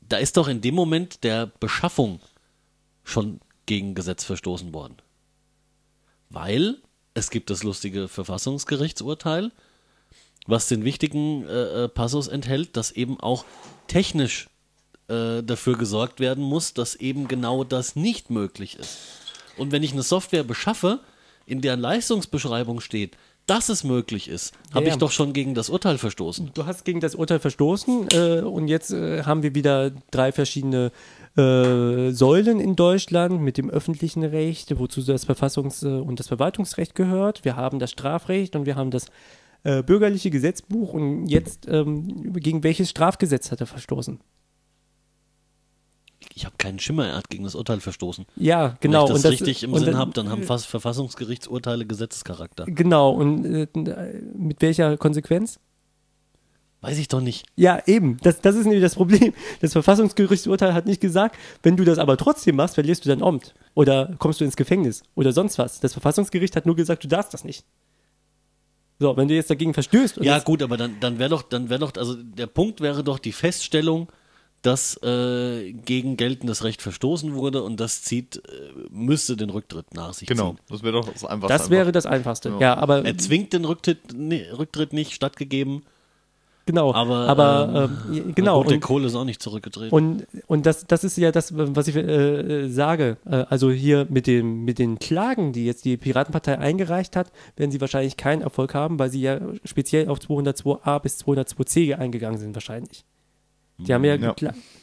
da ist doch in dem Moment der Beschaffung schon gegen Gesetz verstoßen worden. Weil es gibt das lustige Verfassungsgerichtsurteil, was den wichtigen äh, äh, Passus enthält, dass eben auch technisch äh, dafür gesorgt werden muss, dass eben genau das nicht möglich ist. Und wenn ich eine Software beschaffe, in deren Leistungsbeschreibung steht, dass es möglich ist, habe Ja, ich ja. doch schon gegen das Urteil verstoßen. Du hast gegen das Urteil verstoßen äh, und jetzt äh, haben wir wieder drei verschiedene äh, Säulen in Deutschland mit dem öffentlichen Recht, wozu das Verfassungs- äh, und das Verwaltungsrecht gehört. Wir haben das Strafrecht und wir haben das äh, bürgerliche Gesetzbuch und jetzt ähm, gegen welches Strafgesetz hat er verstoßen? Ich habe keinen Schimmer, er hat gegen das Urteil verstoßen. Ja, genau. Wenn ich das, und das richtig im Sinn habe, dann haben fast Verfassungsgerichtsurteile Gesetzescharakter. Genau, und äh, mit welcher Konsequenz? Weiß ich doch nicht. Ja, eben. Das, das ist nämlich das Problem. Das Verfassungsgerichtsurteil hat nicht gesagt, wenn du das aber trotzdem machst, verlierst du dein Amt. Oder kommst du ins Gefängnis. Oder sonst was. Das Verfassungsgericht hat nur gesagt, du darfst das nicht. So, wenn du jetzt dagegen verstößt. Ja, gut, aber dann, dann wäre doch, dann wäre doch, also der Punkt wäre doch die Feststellung, dass äh, gegen geltendes Recht verstoßen wurde und das zieht, äh, müsste den Rücktritt nach sich Genau, ziehen. das wäre doch das Einfachste. Das einfach. wäre das Einfachste. Ja, aber Er zwingt den Rücktritt, nee, Rücktritt nicht stattgegeben, genau. aber, aber ähm, ähm, genau. Gut, der Kohle ist auch nicht zurückgetreten. und, und das, das ist ja das, was ich äh, sage. Äh, also hier mit, dem, mit den Klagen, die jetzt die Piratenpartei eingereicht hat, werden sie wahrscheinlich keinen Erfolg haben, weil sie ja speziell auf 202a bis 202c eingegangen sind wahrscheinlich. Die haben ja, Ja.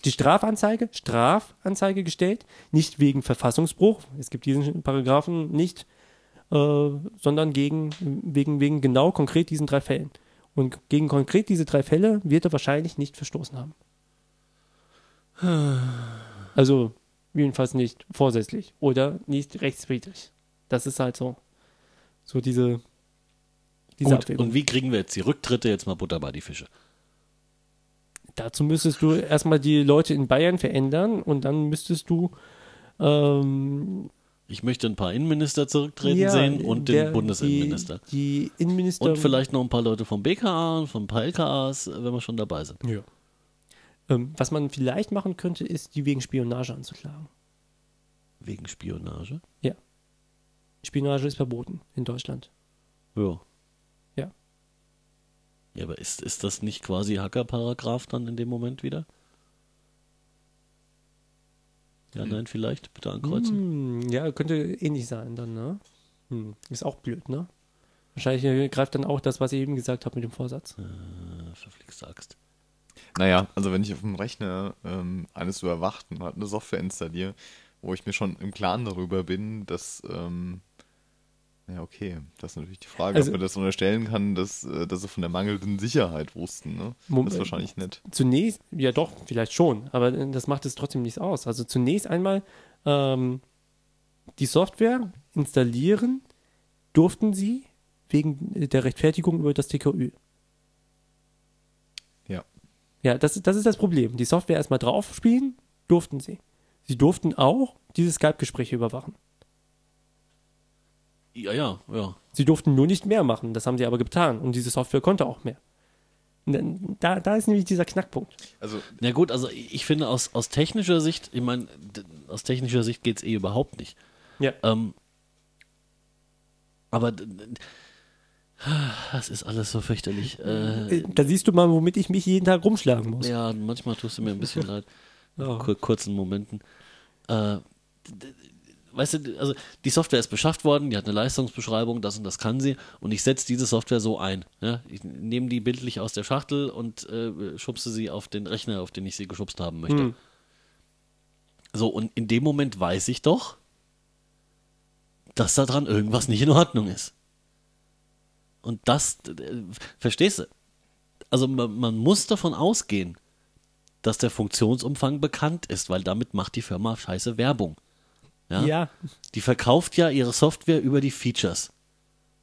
die Strafanzeige, Strafanzeige gestellt, nicht wegen Verfassungsbruch, es gibt diesen Paragraphen nicht, äh, sondern gegen, wegen, wegen genau konkret diesen drei Fällen. Und gegen konkret diese drei Fälle wird er wahrscheinlich nicht verstoßen haben. Also jedenfalls nicht vorsätzlich oder nicht rechtswidrig. Das ist halt so, so diese, diese Gut, Abwägung. und wie kriegen wir jetzt die Rücktritte? Jetzt mal Butter bei die Fische. Dazu müsstest du erstmal die Leute in Bayern verändern und dann müsstest du ähm, Ich möchte ein paar Innenminister zurücktreten Ja, sehen und den der- Bundesinnenminister. Die, die Innenminister. Und vielleicht noch ein paar Leute vom BKA und von ein paar LKAs, wenn wir schon dabei sind. Ja. Ähm, was man vielleicht machen könnte, ist, die wegen Spionage anzuklagen. Wegen Spionage. Ja. Spionage ist verboten in Deutschland. Ja. Ja, aber ist, ist das nicht quasi Hackerparagraph dann in dem Moment wieder? Ja, nein, vielleicht. Bitte ankreuzen. Hm, ja, könnte ähnlich sein dann, ne? Hm, ist auch blöd, ne? Wahrscheinlich äh, greift dann auch das, was ich eben gesagt habe mit dem Vorsatz. Äh, verflixt Axt. Naja, also wenn ich auf dem Rechner ähm, eines Überwachten halt eine Software installiere, wo ich mir schon im Klaren darüber bin, dass, ähm, ja okay, das ist natürlich die Frage, Also- ob man das unterstellen kann, dass, äh, dass sie von der mangelnden Sicherheit wussten. Ne? Das ist wahrscheinlich nicht. Zunächst, ja doch, vielleicht schon, aber äh, das macht es trotzdem nichts aus. Also zunächst einmal ähm, die Software installieren durften sie wegen der Rechtfertigung über das TKÜ. Ja. Ja, das, das ist das Problem. Die Software erstmal drauf spielen, durften sie. Sie durften auch diese Skype-Gespräche überwachen. Ja, ja, ja. Sie durften nur nicht mehr machen, das haben sie aber getan und diese Software konnte auch mehr. Da, da ist nämlich dieser Knackpunkt. Also Na gut, also ich finde aus, aus technischer Sicht, ich meine, aus technischer Sicht geht es eh überhaupt nicht. Ja. Ähm, aber das ist alles so fürchterlich. Äh, Äh, Da siehst du mal, womit ich mich jeden Tag rumschlagen muss. ja, manchmal tust du mir ein bisschen leid. Ja. Kur kurzen Momenten. Äh, weißt du, also die Software ist beschafft worden, die hat eine Leistungsbeschreibung, das und das kann sie und ich setze diese Software so ein. Ja? Ich nehme die bildlich aus der Schachtel und äh, schubse sie auf den Rechner, auf den ich sie geschubst haben möchte. Hm. So, und in dem Moment weiß ich doch, dass da dran irgendwas nicht in Ordnung ist. Und das, äh, verstehst du? Also man, man muss davon ausgehen, dass der Funktionsumfang bekannt ist, weil damit macht die Firma scheiße Werbung. Ja? Ja, Die verkauft ja ihre Software über die Features.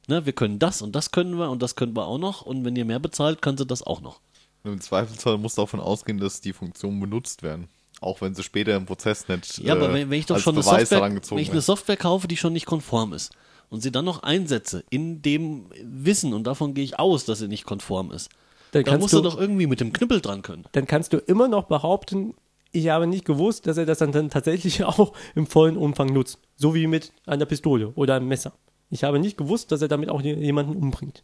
Ne, wir können das und das können wir und das können wir auch noch und wenn ihr mehr bezahlt, können sie das auch noch. im Zweifelsfall musst du davon ausgehen, dass die Funktionen benutzt werden. Auch wenn sie später im Prozess nicht Ja, aber äh, wenn, wenn ich doch schon eine Software, wenn ich eine. Software kaufe, die schon nicht konform ist und sie dann noch einsetze in dem Wissen und davon gehe ich aus, dass sie nicht konform ist, dann dann musst du du, doch irgendwie mit dem Knüppel dran können. dann kannst du immer noch behaupten, ich habe nicht gewusst, dass er das dann, dann tatsächlich auch im vollen Umfang nutzt. So wie mit einer Pistole oder einem Messer. Ich habe nicht gewusst, dass er damit auch jemanden umbringt.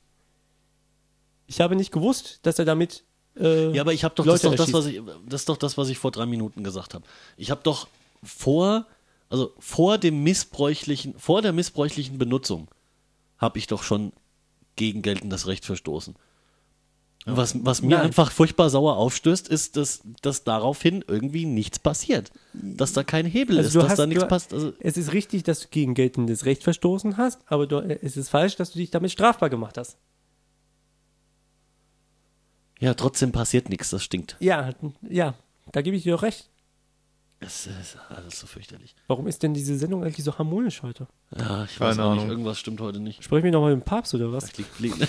Ich habe nicht gewusst, dass er damit äh, Ja, aber ich habe doch, das, ist Leute doch das, was ich, das ist doch das, was ich vor drei Minuten gesagt habe. Ich habe doch vor, also vor dem missbräuchlichen, vor der missbräuchlichen Benutzung habe ich doch schon gegen geltendes Recht verstoßen. Was, was mir Nein. einfach furchtbar sauer aufstößt, ist, dass, dass daraufhin irgendwie nichts passiert. Dass da kein Hebel Also ist, dass hast- da nichts passt. Also, Es ist richtig, dass du gegen geltendes Recht verstoßen hast, aber du, äh, es ist falsch, dass du dich damit strafbar gemacht hast. ja, trotzdem passiert nichts, das stinkt. Ja, ja, da gebe ich dir doch recht. Es ist alles so fürchterlich. Warum ist denn diese Sendung eigentlich so harmonisch heute? Ja, ich weiß Keine auch nicht, Ahnung. irgendwas stimmt heute nicht. Sprechen wir nochmal mit dem Papst oder was? Liegt, liegt,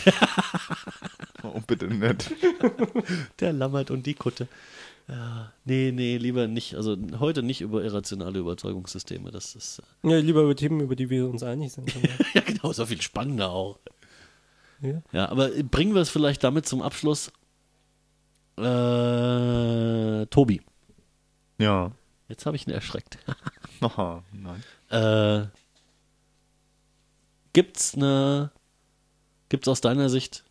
Oh, bitte nicht. Der Lammert und die Kutte. Ja, nee, nee, lieber nicht. Also heute nicht über irrationale Überzeugungssysteme. Das ist äh, Ja, lieber über Themen, über die wir uns einig sind. ja genau so viel spannender auch. ja. Ja, aber bringen wir es vielleicht damit zum Abschluss. Äh, Tobi, Ja. Jetzt habe ich ihn erschreckt. Aha, nein. äh, gibt's eine, gibt's aus deiner Sicht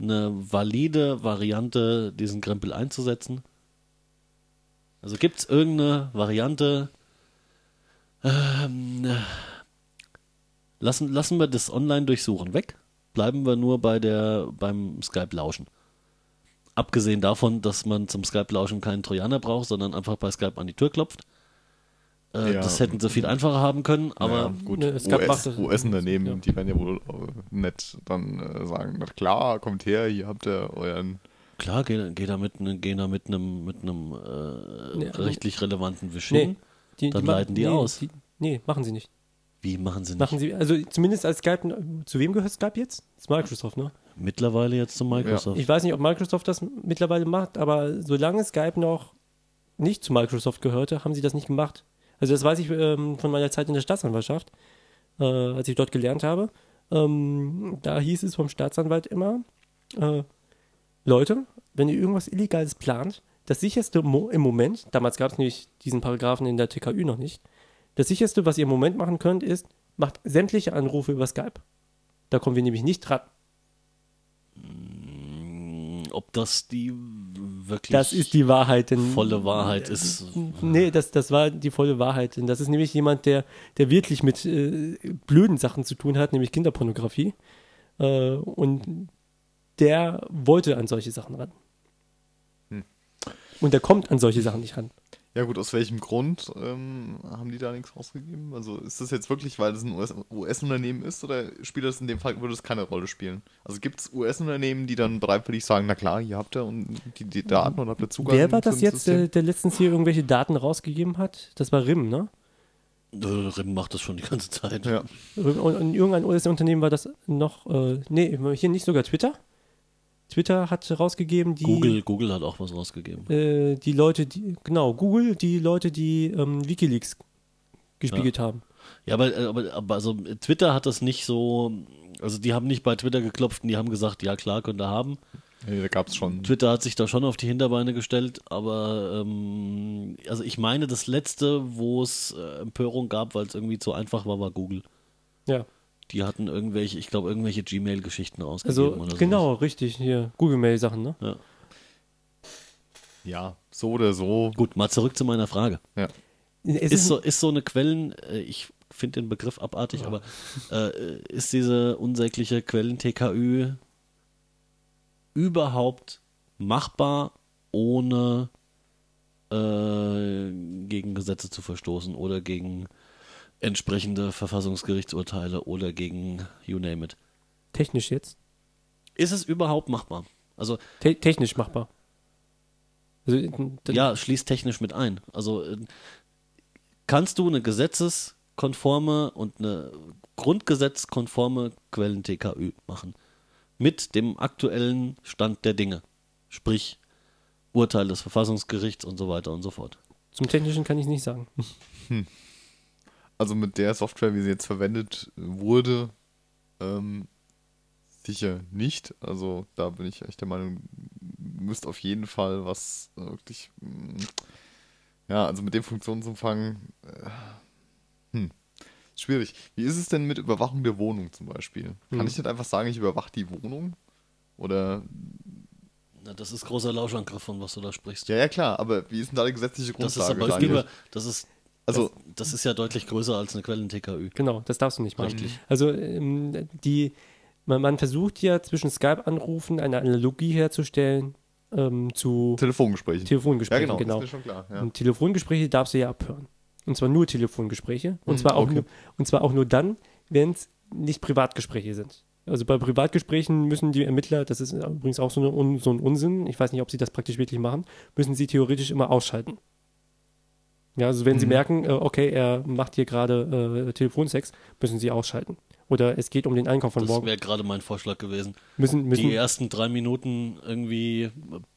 eine valide Variante, diesen Krempel einzusetzen? Also gibt's irgendeine Variante? Ähm, lassen, lassen wir das Online-Durchsuchen weg? Bleiben wir nur bei der, beim Skype-Lauschen? Abgesehen davon, dass man zum Skype-Lauschen keinen Trojaner braucht, sondern einfach bei Skype an die Tür klopft. Äh, Ja. Das hätten sie viel einfacher haben können, aber ja, gut, ne, es gab- US macht- US-Unternehmen, ja. die werden ja wohl äh, nett dann äh, sagen, na klar, kommt her, hier habt ihr euren klar, geh, geh da mit, ne- geh da mit einem mit einem äh, Nee, rechtlich relevanten Wisch Nee, die, Dann ma- leiten die nee, aus. Die, nee, machen sie nicht. Wie machen sie nicht? Machen sie, also zumindest als Skype, zu wem gehört Skype jetzt? Das ist Microsoft, ne? Mittlerweile jetzt zu Microsoft. Ich weiß nicht, ob Microsoft das mittlerweile macht, aber solange Skype noch nicht zu Microsoft gehörte, haben sie das nicht gemacht. Also das weiß ich ähm, von meiner Zeit in der Staatsanwaltschaft, äh, als ich dort gelernt habe. Ähm, da hieß es vom Staatsanwalt immer, äh, Leute, wenn ihr irgendwas Illegales plant, das sicherste Mo im Moment, damals gab es nämlich diesen Paragraphen in der TKÜ noch nicht, das sicherste, was ihr im Moment machen könnt, ist, macht sämtliche Anrufe über Skype. Da kommen wir nämlich nicht dran. Ob das die wirklich Das ist die Wahrheit. Denn, volle Wahrheit ist. Nee, das, das war die volle Wahrheit. Denn das ist nämlich jemand, der, der wirklich mit äh, blöden Sachen zu tun hat, nämlich Kinderpornografie. Äh, und der wollte an solche Sachen ran. Hm. Und der kommt an solche Sachen nicht ran. Ja gut, aus welchem Grund ähm, haben die da nichts rausgegeben? Also ist das jetzt wirklich, weil es ein US US-Unternehmen ist oder spielt das in dem Fall, würde es keine Rolle spielen? Also gibt es US-Unternehmen, die dann bereitwillig sagen, na klar, hier habt ihr und die, die Daten und habt ihr Zugang Wer war das jetzt, System? der, der letztens hier irgendwelche Daten rausgegeben hat? Das war RIM, ne? Äh, Rim macht das schon die ganze Zeit. Ja. Und, und irgendein US-Unternehmen war das noch, äh, nee, hier nicht sogar Twitter. Twitter hat rausgegeben, die. Google, Google hat auch was rausgegeben. äh, die Leute, die, genau, Google, die Leute, die ähm, Wikileaks gespiegelt haben. Ja, aber, äh, aber, aber also Twitter hat das nicht so. Also die haben nicht bei Twitter geklopft und die haben gesagt, ja klar, könnt ihr haben. Nee, da gab es schon. Twitter hat sich da schon auf die Hinterbeine gestellt, aber ähm, also ich meine, das letzte, wo es äh, Empörung gab, weil es irgendwie zu einfach war, war Google. Ja. Die hatten irgendwelche, ich glaube, irgendwelche Gmail-Geschichten Also, rausgegeben oder genau, richtig, hier, Google-Mail-Sachen, ne? Ja. Ja, so oder so. Gut, mal zurück zu meiner Frage. Ja. Es Ist so, ist so eine Quellen, äh, ich finde den Begriff abartig, aber äh, ist diese unsägliche Quellen-TKÜ überhaupt machbar, ohne äh, gegen Gesetze zu verstoßen oder gegen entsprechende Verfassungsgerichtsurteile oder gegen you name it? technisch jetzt. Ist es überhaupt machbar? Also Te technisch machbar. Also, äh, ja, schließt technisch mit ein. Also äh, kannst du eine gesetzeskonforme und eine grundgesetzkonforme Quellen-TKÜ machen. Mit dem aktuellen Stand der Dinge. Sprich, Urteil des Verfassungsgerichts und so weiter und so fort. Zum Technischen kann ich nicht sagen. Also mit der Software, wie sie jetzt verwendet wurde, ähm, sicher nicht. Also da bin ich echt der Meinung, müsste auf jeden Fall was äh, wirklich, mm, ja, also mit dem Funktionsumfang, äh, hm, schwierig. Wie ist es denn mit Überwachung der Wohnung zum Beispiel? Kann Hm. ich nicht einfach sagen, ich überwache die Wohnung? Oder, Na, das ist großer Lauschangriff, von was du da sprichst. ja, ja klar, aber wie ist denn da die gesetzliche das ist Grundlage? aber Daniel? über, das ist, also, das, das ist ja deutlich größer als eine Quellen-TKÜ. Genau, das darfst du nicht machen. Richtig. Also ähm, die, man, man versucht ja zwischen Skype-Anrufen eine Analogie herzustellen ähm, zu Telefongespräche. ja, Telefongesprächen. genau, genau. schon klar. Ja. Und Telefongespräche darfst du ja abhören. Und zwar nur Telefongespräche. Und, Mhm, zwar, auch okay. nur, und zwar auch nur dann, wenn es nicht Privatgespräche sind. Also bei Privatgesprächen müssen die Ermittler, das ist übrigens auch so, eine, so ein Unsinn, ich weiß nicht, ob sie das praktisch wirklich machen, müssen sie theoretisch immer ausschalten. Ja, also wenn sie Mhm. merken, äh, okay, er macht hier gerade äh, Telefonsex, müssen sie ausschalten. Oder es geht um den Einkauf von Das morgen. wäre gerade mein Vorschlag gewesen. Müssen, müssen, Die ersten drei Minuten irgendwie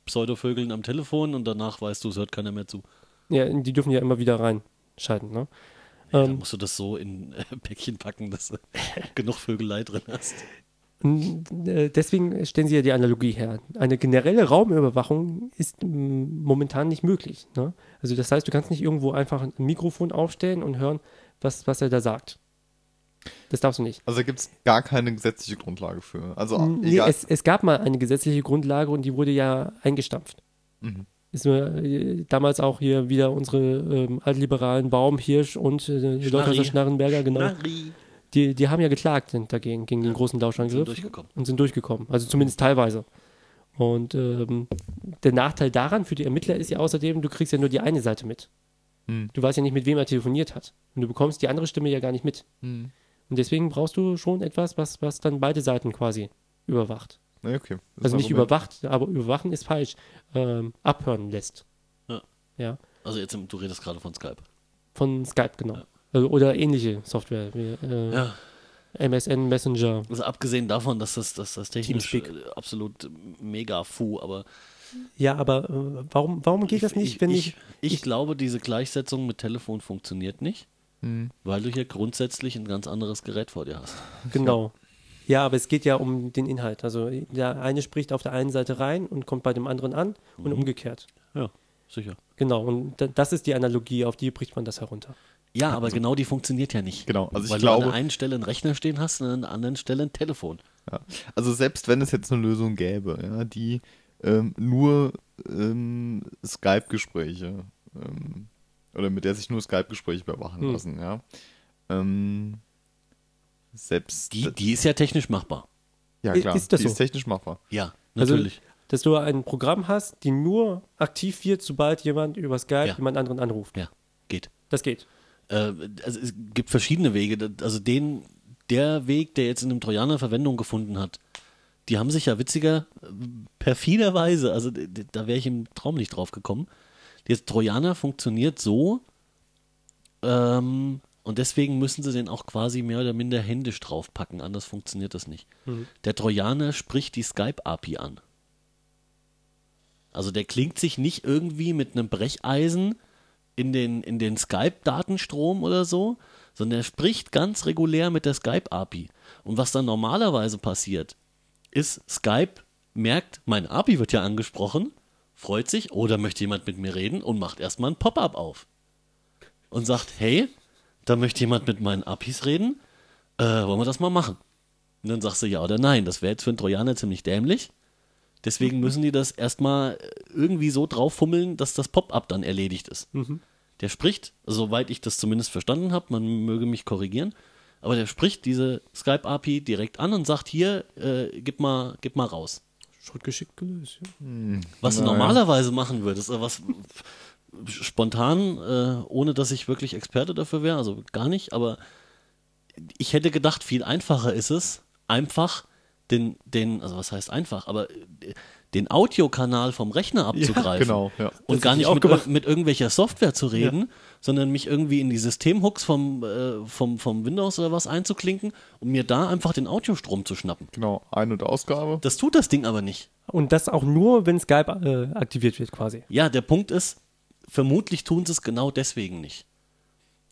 Pseudovögeln am Telefon und danach weißt du, es hört keiner mehr zu. ja, die dürfen ja immer wieder reinschalten. Ne? Da Ähm, musst du das so in äh, Päckchen packen, dass du genug Vögelei drin hast. Äh, Deswegen stellen Sie ja die Analogie her. Eine generelle Raumüberwachung ist momentan nicht möglich. Ne? Also das heißt, du kannst nicht irgendwo einfach ein Mikrofon aufstellen und hören, was, was er da sagt. Das darfst du nicht. Also da gibt es gar keine gesetzliche Grundlage für. Also Nee, egal. es, es gab mal eine gesetzliche Grundlage und die wurde ja eingestampft. Mhm. Ist nur, äh, damals auch hier wieder unsere ähm, altliberalen Baum, Hirsch und äh, Leuthauser Schnarrenberger, genau. Nari. Die, die haben ja geklagt dagegen, gegen den großen Lauschangriff. Sind durchgekommen. und sind durchgekommen. Also zumindest teilweise. Und ähm, der Nachteil daran für die Ermittler ist ja außerdem, du kriegst ja nur die eine Seite mit. Hm. Du weißt ja nicht, mit wem er telefoniert hat. Und du bekommst die andere Stimme ja gar nicht mit. Hm. Und deswegen brauchst du schon etwas, was, was dann beide Seiten quasi überwacht. Okay. Also nicht überwacht, aber überwachen ist falsch. Ähm, abhören lässt. Ja. Ja. Also jetzt, im- du redest gerade von Skype. Von Skype, genau. Also, oder ähnliche Software, wie äh, Ja. MSN Messenger. Also abgesehen davon, dass das, dass das technisch Teamspeak. absolut mega fu, aber Ja, aber äh, warum, warum geht das nicht, ich, wenn ich, ich, ich, glaube, diese Gleichsetzung mit Telefon funktioniert nicht, Hm. weil du hier grundsätzlich ein ganz anderes Gerät vor dir hast. Genau. Ja, aber es geht ja um den Inhalt. Also der eine spricht auf der einen Seite rein und kommt bei dem anderen an Mhm. und umgekehrt. Ja, sicher. Genau, und da- das ist die Analogie, auf die bricht man das herunter. Ja, aber genau die funktioniert ja nicht. Genau, also ich weil du glaube- an der einen Stelle einen Rechner stehen hast und an der anderen Stelle ein Telefon. Ja. Also selbst wenn es jetzt eine Lösung gäbe, ja, die ähm, nur ähm, Skype-Gespräche ähm, oder mit der sich nur Skype-Gespräche überwachen Hm. lassen, ja. Ähm, selbst Die, die ist ja technisch machbar. ja klar, ist das die so? ist technisch machbar. Ja, Also, natürlich. dass du ein Programm hast, die nur aktiv wird, sobald jemand über Skype Ja. jemand anderen anruft. ja, geht. Das geht. Äh, also es gibt verschiedene Wege. Also den, der Weg, der jetzt in einem Trojaner Verwendung gefunden hat, die haben sich ja witziger, äh, perfiderweise, also da wäre ich im Traum nicht drauf gekommen. Der Trojaner funktioniert so, ähm, und deswegen müssen sie den auch quasi mehr oder minder händisch draufpacken, anders funktioniert das nicht. Der Trojaner spricht die Skype-API an. Also der klingt sich nicht irgendwie mit einem Brecheisen in den, in den Skype-Datenstrom oder so, sondern er spricht ganz regulär mit der Skype-API. Und was dann normalerweise passiert, ist, Skype merkt, mein API wird ja angesprochen, freut sich, oder möchte jemand mit mir reden und macht erstmal ein Pop-up auf. Und sagt, hey, da möchte jemand mit meinen APIs reden, äh, wollen wir das mal machen? Und dann sagst du ja oder nein. Das wäre jetzt für einen Trojaner ziemlich dämlich. Deswegen müssen die das erstmal irgendwie so drauffummeln, dass das Pop-up dann erledigt ist. Der spricht, soweit ich das zumindest verstanden habe, man möge mich korrigieren, aber der spricht diese Skype-API direkt an und sagt, hier, äh, gib, mal, gib mal raus. Schon geschickt gelöst. Ja. Was du Naja. normalerweise machen würdest, was spontan, äh, ohne dass ich wirklich Experte dafür wäre, also gar nicht, aber ich hätte gedacht, viel einfacher ist es, einfach den, den, also was heißt einfach, aber äh, den Audiokanal vom Rechner abzugreifen. genau, ja. Und Das gar nicht auch mit, ir- mit irgendwelcher Software zu reden, sondern mich irgendwie in die Systemhooks vom, äh, vom, vom Windows oder was einzuklinken und mir da einfach den Audiostrom zu schnappen. Genau, Ein- und Ausgabe. Das tut das Ding aber nicht. Und das auch nur, wenn Skype äh, aktiviert wird, quasi. Ja, der Punkt ist, vermutlich tun sie es genau deswegen nicht.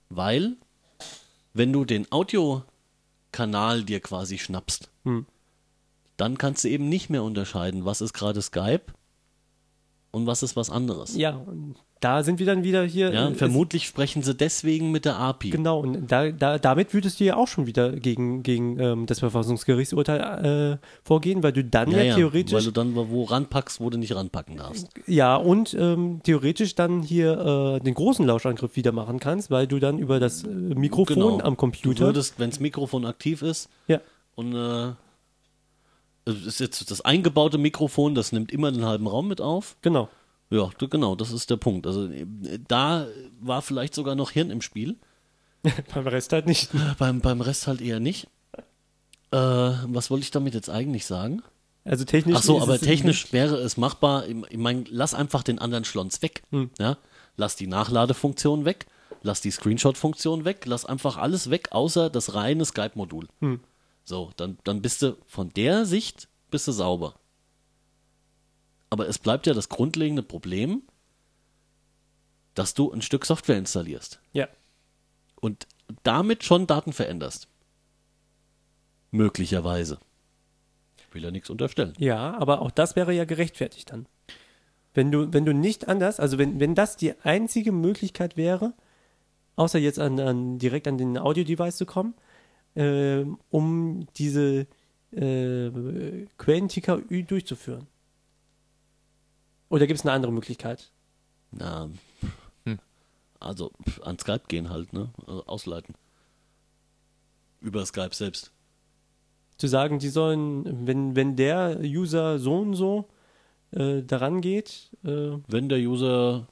Weil, wenn du den Audiokanal dir quasi schnappst, Hm. Dann kannst du eben nicht mehr unterscheiden, was ist gerade Skype und was ist was anderes. Ja, und da sind wir dann wieder hier. Ja, äh, und es- vermutlich sprechen sie deswegen mit der API. Genau, und da, da, damit würdest du ja auch schon wieder gegen, gegen ähm, das Verfassungsgerichtsurteil äh, vorgehen, weil du dann ja, Ja, theoretisch. weil du dann wo ranpackst, wo du nicht ranpacken darfst. ja, und ähm, theoretisch dann hier äh, den großen Lauschangriff wieder machen kannst, weil du dann über das äh, Mikrofon am Genau. Du Computer. würdest, wenn das Mikrofon aktiv ist, ja, Und äh, es ist jetzt das eingebaute Mikrofon, das nimmt immer den halben Raum mit auf. genau. Ja, genau, das ist der Punkt. Also äh, da war vielleicht sogar noch Hirn im Spiel. Beim Rest halt nicht. Beim, beim Rest halt eher nicht. Äh, was wollte ich damit jetzt eigentlich sagen? Also technisch. Ach so, aber technisch wäre es machbar. Ich ich meine, lass einfach den anderen Schlons weg. Hm. Ja? Lass die Nachladefunktion weg, lass die Screenshot-Funktion weg, lass einfach alles weg, außer das reine Skype-Modul. Hm. So, dann, dann bist du von der Sicht bist du sauber. Aber es bleibt ja das grundlegende Problem, dass du ein Stück Software installierst Ja. und damit schon Daten veränderst. Möglicherweise. Ich will ja nichts unterstellen. Ja, aber auch das wäre ja gerechtfertigt dann. Wenn du, wenn du nicht anders, also wenn, wenn das die einzige Möglichkeit wäre, außer jetzt an, an direkt an den Audio-Device zu kommen, ähm, um diese äh, Quellenticker durchzuführen. Oder gibt es eine andere Möglichkeit? Na, also pf, an Skype gehen halt, ne? Also ausleiten. Über Skype selbst. Zu sagen, die sollen, wenn, wenn der User so und so äh, daran geht, äh, Wenn der User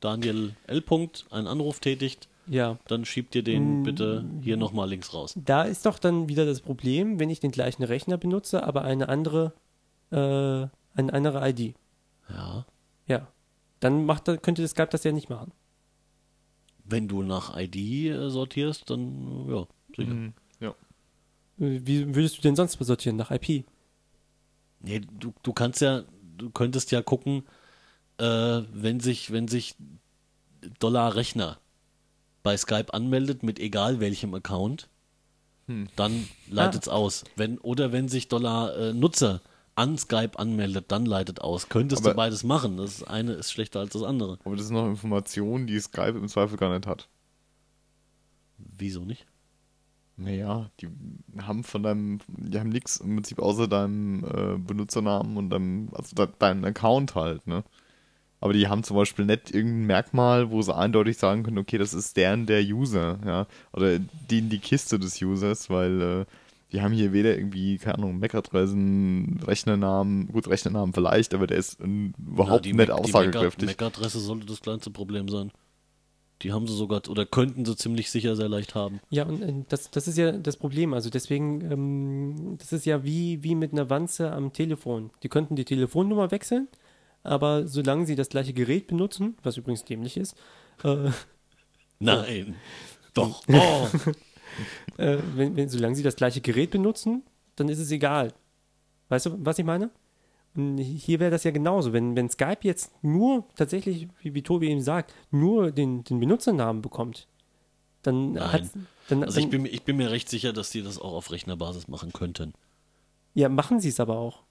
Daniel L. Punkt einen Anruf tätigt, ja, dann schiebt ihr den bitte hier nochmal links raus. Da ist doch dann wieder das Problem, wenn ich den gleichen Rechner benutze, aber eine andere, äh, eine andere ID. Ja. Ja. Dann macht, könnte das Skype das ja nicht machen. Wenn du nach ID äh, sortierst, dann ja, sicher. Mhm. Ja. Wie würdest du denn sonst sortieren? Nach IP? Nee, du, du kannst ja, du könntest ja gucken, äh, wenn sich, wenn sich Dollar Rechner bei Skype anmeldet mit egal welchem Account, dann leitet es aus. Wenn, oder wenn sich Dollar äh, Nutzer an Skype anmeldet, dann leitet aus. Könntest du Aber- beides machen. Das eine ist schlechter als das andere. Aber das sind noch Informationen, die Skype im Zweifel gar nicht hat. Wieso nicht? Naja, die haben von deinem, die haben nichts im Prinzip außer deinem äh, Benutzernamen und deinem, also de, deinen Account halt, ne? Aber die haben zum Beispiel nicht irgendein Merkmal, wo sie eindeutig sagen können, okay, das ist deren der User, ja, oder die in die Kiste des Users, weil äh, die haben hier weder irgendwie, keine Ahnung, MAC-Adressen, Rechnernamen, gut, Rechnernamen vielleicht, aber der ist überhaupt die nicht Mac- aussagekräftig. Die MAC-Adresse sollte das kleinste Problem sein. Die haben sie sogar, oder könnten sie ziemlich sicher sehr leicht haben. Ja, und äh, das, das ist ja das Problem. Also deswegen, ähm, das ist ja wie, wie mit einer Wanze am Telefon. Die könnten die Telefonnummer wechseln, aber solange sie das gleiche Gerät benutzen, was übrigens dämlich ist, äh, Nein. Doch. Oh. äh, wenn, wenn, solange sie das gleiche Gerät benutzen, dann ist es egal. Weißt du, was ich meine? Und hier wäre das ja genauso. Wenn, wenn Skype jetzt nur tatsächlich, wie, wie Tobi eben sagt, nur den, den Benutzernamen bekommt, dann hat Also ich bin, mir- ich bin mir recht sicher, dass die das auch auf Rechnerbasis machen könnten. ja, machen sie es aber auch.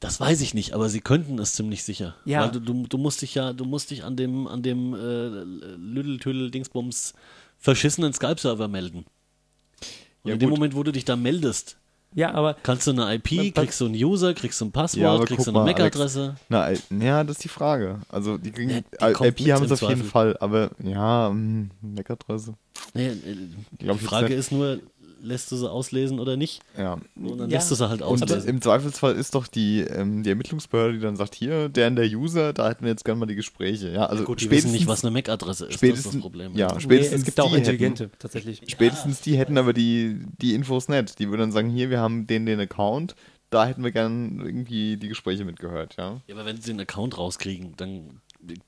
Das weiß ich nicht, aber sie könnten es ziemlich sicher. Ja. Weil du, du, du musst dich ja, du musst dich an dem, an dem äh, Lüdel-Tüdel-Dingsbums verschissenen Skype-Server melden. Und Ja, in dem gut. Moment, wo du dich da meldest, Ja, aber kannst du eine IP, kriegst du einen User, kriegst du ein Passwort, Ja, kriegst du eine. MAC-Adresse. Na, äh, ja, das ist die Frage. Also die kriegen Ja, die IP haben sie auf jeden. Fall, aber ja, MAC-Adresse. Nee, äh, die Frage ist nur, lässt du sie auslesen oder nicht? Ja. Und dann Ja. lässt du sie halt Und auslesen. im Zweifelsfall ist doch die, ähm, die Ermittlungsbehörde, die dann sagt, hier, der und der User, da hätten wir jetzt gerne mal die Gespräche. Ja, also Gut, die wissen nicht, spätestens- was eine MAC-Adresse ist, das ist spätestens, das Problem. Ja, nee, spätestens es gibt auch die hätten- intelligente tatsächlich. Spätestens die hätten aber die, die Infos nicht. Die würden dann sagen, hier, wir haben den, den Account, da hätten wir gern irgendwie die Gespräche mitgehört, ja. Ja, aber wenn sie den Account rauskriegen, dann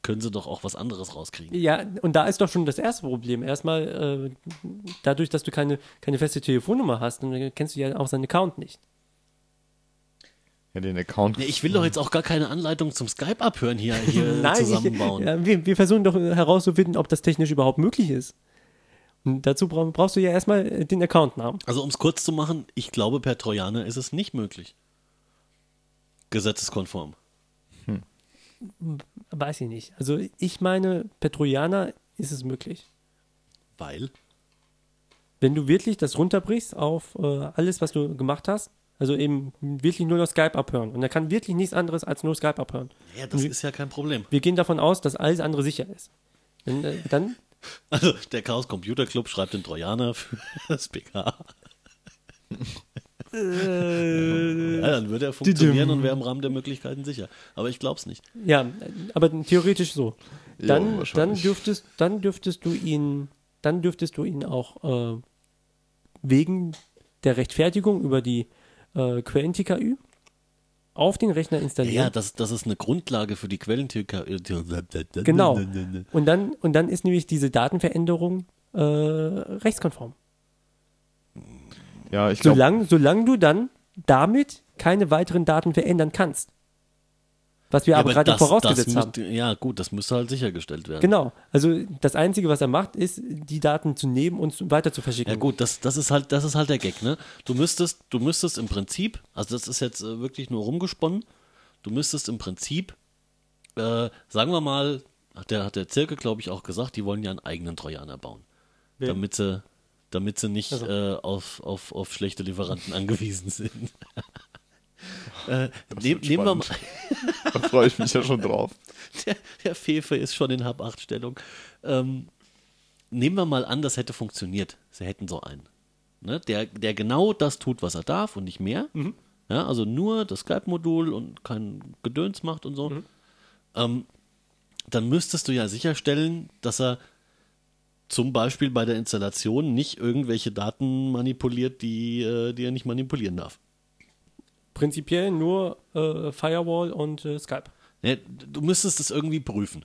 können sie doch auch was anderes rauskriegen. Ja, und da ist doch schon das erste Problem. Erstmal, äh, dadurch, dass du keine, keine feste Telefonnummer hast, dann kennst du ja auch seinen Account nicht. Ja, den Account. Nee, ich will doch jetzt auch gar keine Anleitung zum Skype abhören hier, hier zusammenbauen. Ich, ja, wir, wir versuchen doch herauszufinden, ob das technisch überhaupt möglich ist. Und dazu brauch, brauchst du ja erstmal äh, den Accountnamen. Also um es kurz zu machen, ich glaube, per Trojaner ist es nicht möglich. Gesetzeskonform. Weiß ich nicht. Also ich meine, per Trojaner ist es möglich. Weil? Wenn du wirklich das runterbrichst auf äh, alles, was du gemacht hast, also eben wirklich nur noch Skype abhören. Und er kann wirklich nichts anderes als nur Skype abhören. Ja, das ist ja kein Problem. Wir gehen davon aus, dass alles andere sicher ist. Wenn, äh, dann, Also der Chaos Computer Club schreibt den Trojaner für das PK. Äh, ja, dann würde er funktionieren und wäre im Rahmen der Möglichkeiten sicher. Aber ich glaube es nicht. ja, aber theoretisch so. Ja, Dann, dann wahrscheinlich. dürftest, dann dürftest du ihn, dann dürftest du ihn auch äh, wegen der Rechtfertigung über die äh, Quellen-TKÜ auf den Rechner installieren. Ja, das, das ist eine Grundlage für die Quellentür. Genau. Und dann, und dann ist nämlich diese Datenveränderung äh, rechtskonform. Ja, ich glaube, Solange, solange du dann damit keine weiteren Daten verändern kannst. Was wir Ja, aber gerade das- vorausgesetzt das haben. müsste, Ja, gut, das müsste halt sichergestellt werden. Genau. Also das Einzige, was er macht, ist, die Daten zu nehmen und weiter zu verschicken. Ja gut, das, das ist halt, das ist halt der Gag, ne? Du müsstest, du müsstest im Prinzip, also das ist jetzt äh, wirklich nur rumgesponnen, du müsstest im Prinzip, äh, sagen wir mal, hat der, hat der Zirke, glaube ich, auch gesagt, die wollen ja einen eigenen Trojaner bauen. Wer? Damit sie, damit sie nicht Also. äh, auf, auf, auf schlechte Lieferanten angewiesen sind. äh, nehm, nehmen wir mal, da freue ich mich ja schon drauf. der, der Fefe ist schon in Hab-8-Stellung. Ähm, nehmen wir mal an, das hätte funktioniert. Sie hätten so einen. Ne? Der, der genau das tut, was er darf und nicht mehr. Ja, also nur das Skype-Modul und kein Gedöns macht und so. Ähm, dann müsstest du ja sicherstellen, dass er zum Beispiel bei der Installation nicht irgendwelche Daten manipuliert, die, äh, die er nicht manipulieren darf. Prinzipiell nur äh, Firewall und äh, Skype. Ne, du müsstest es irgendwie prüfen,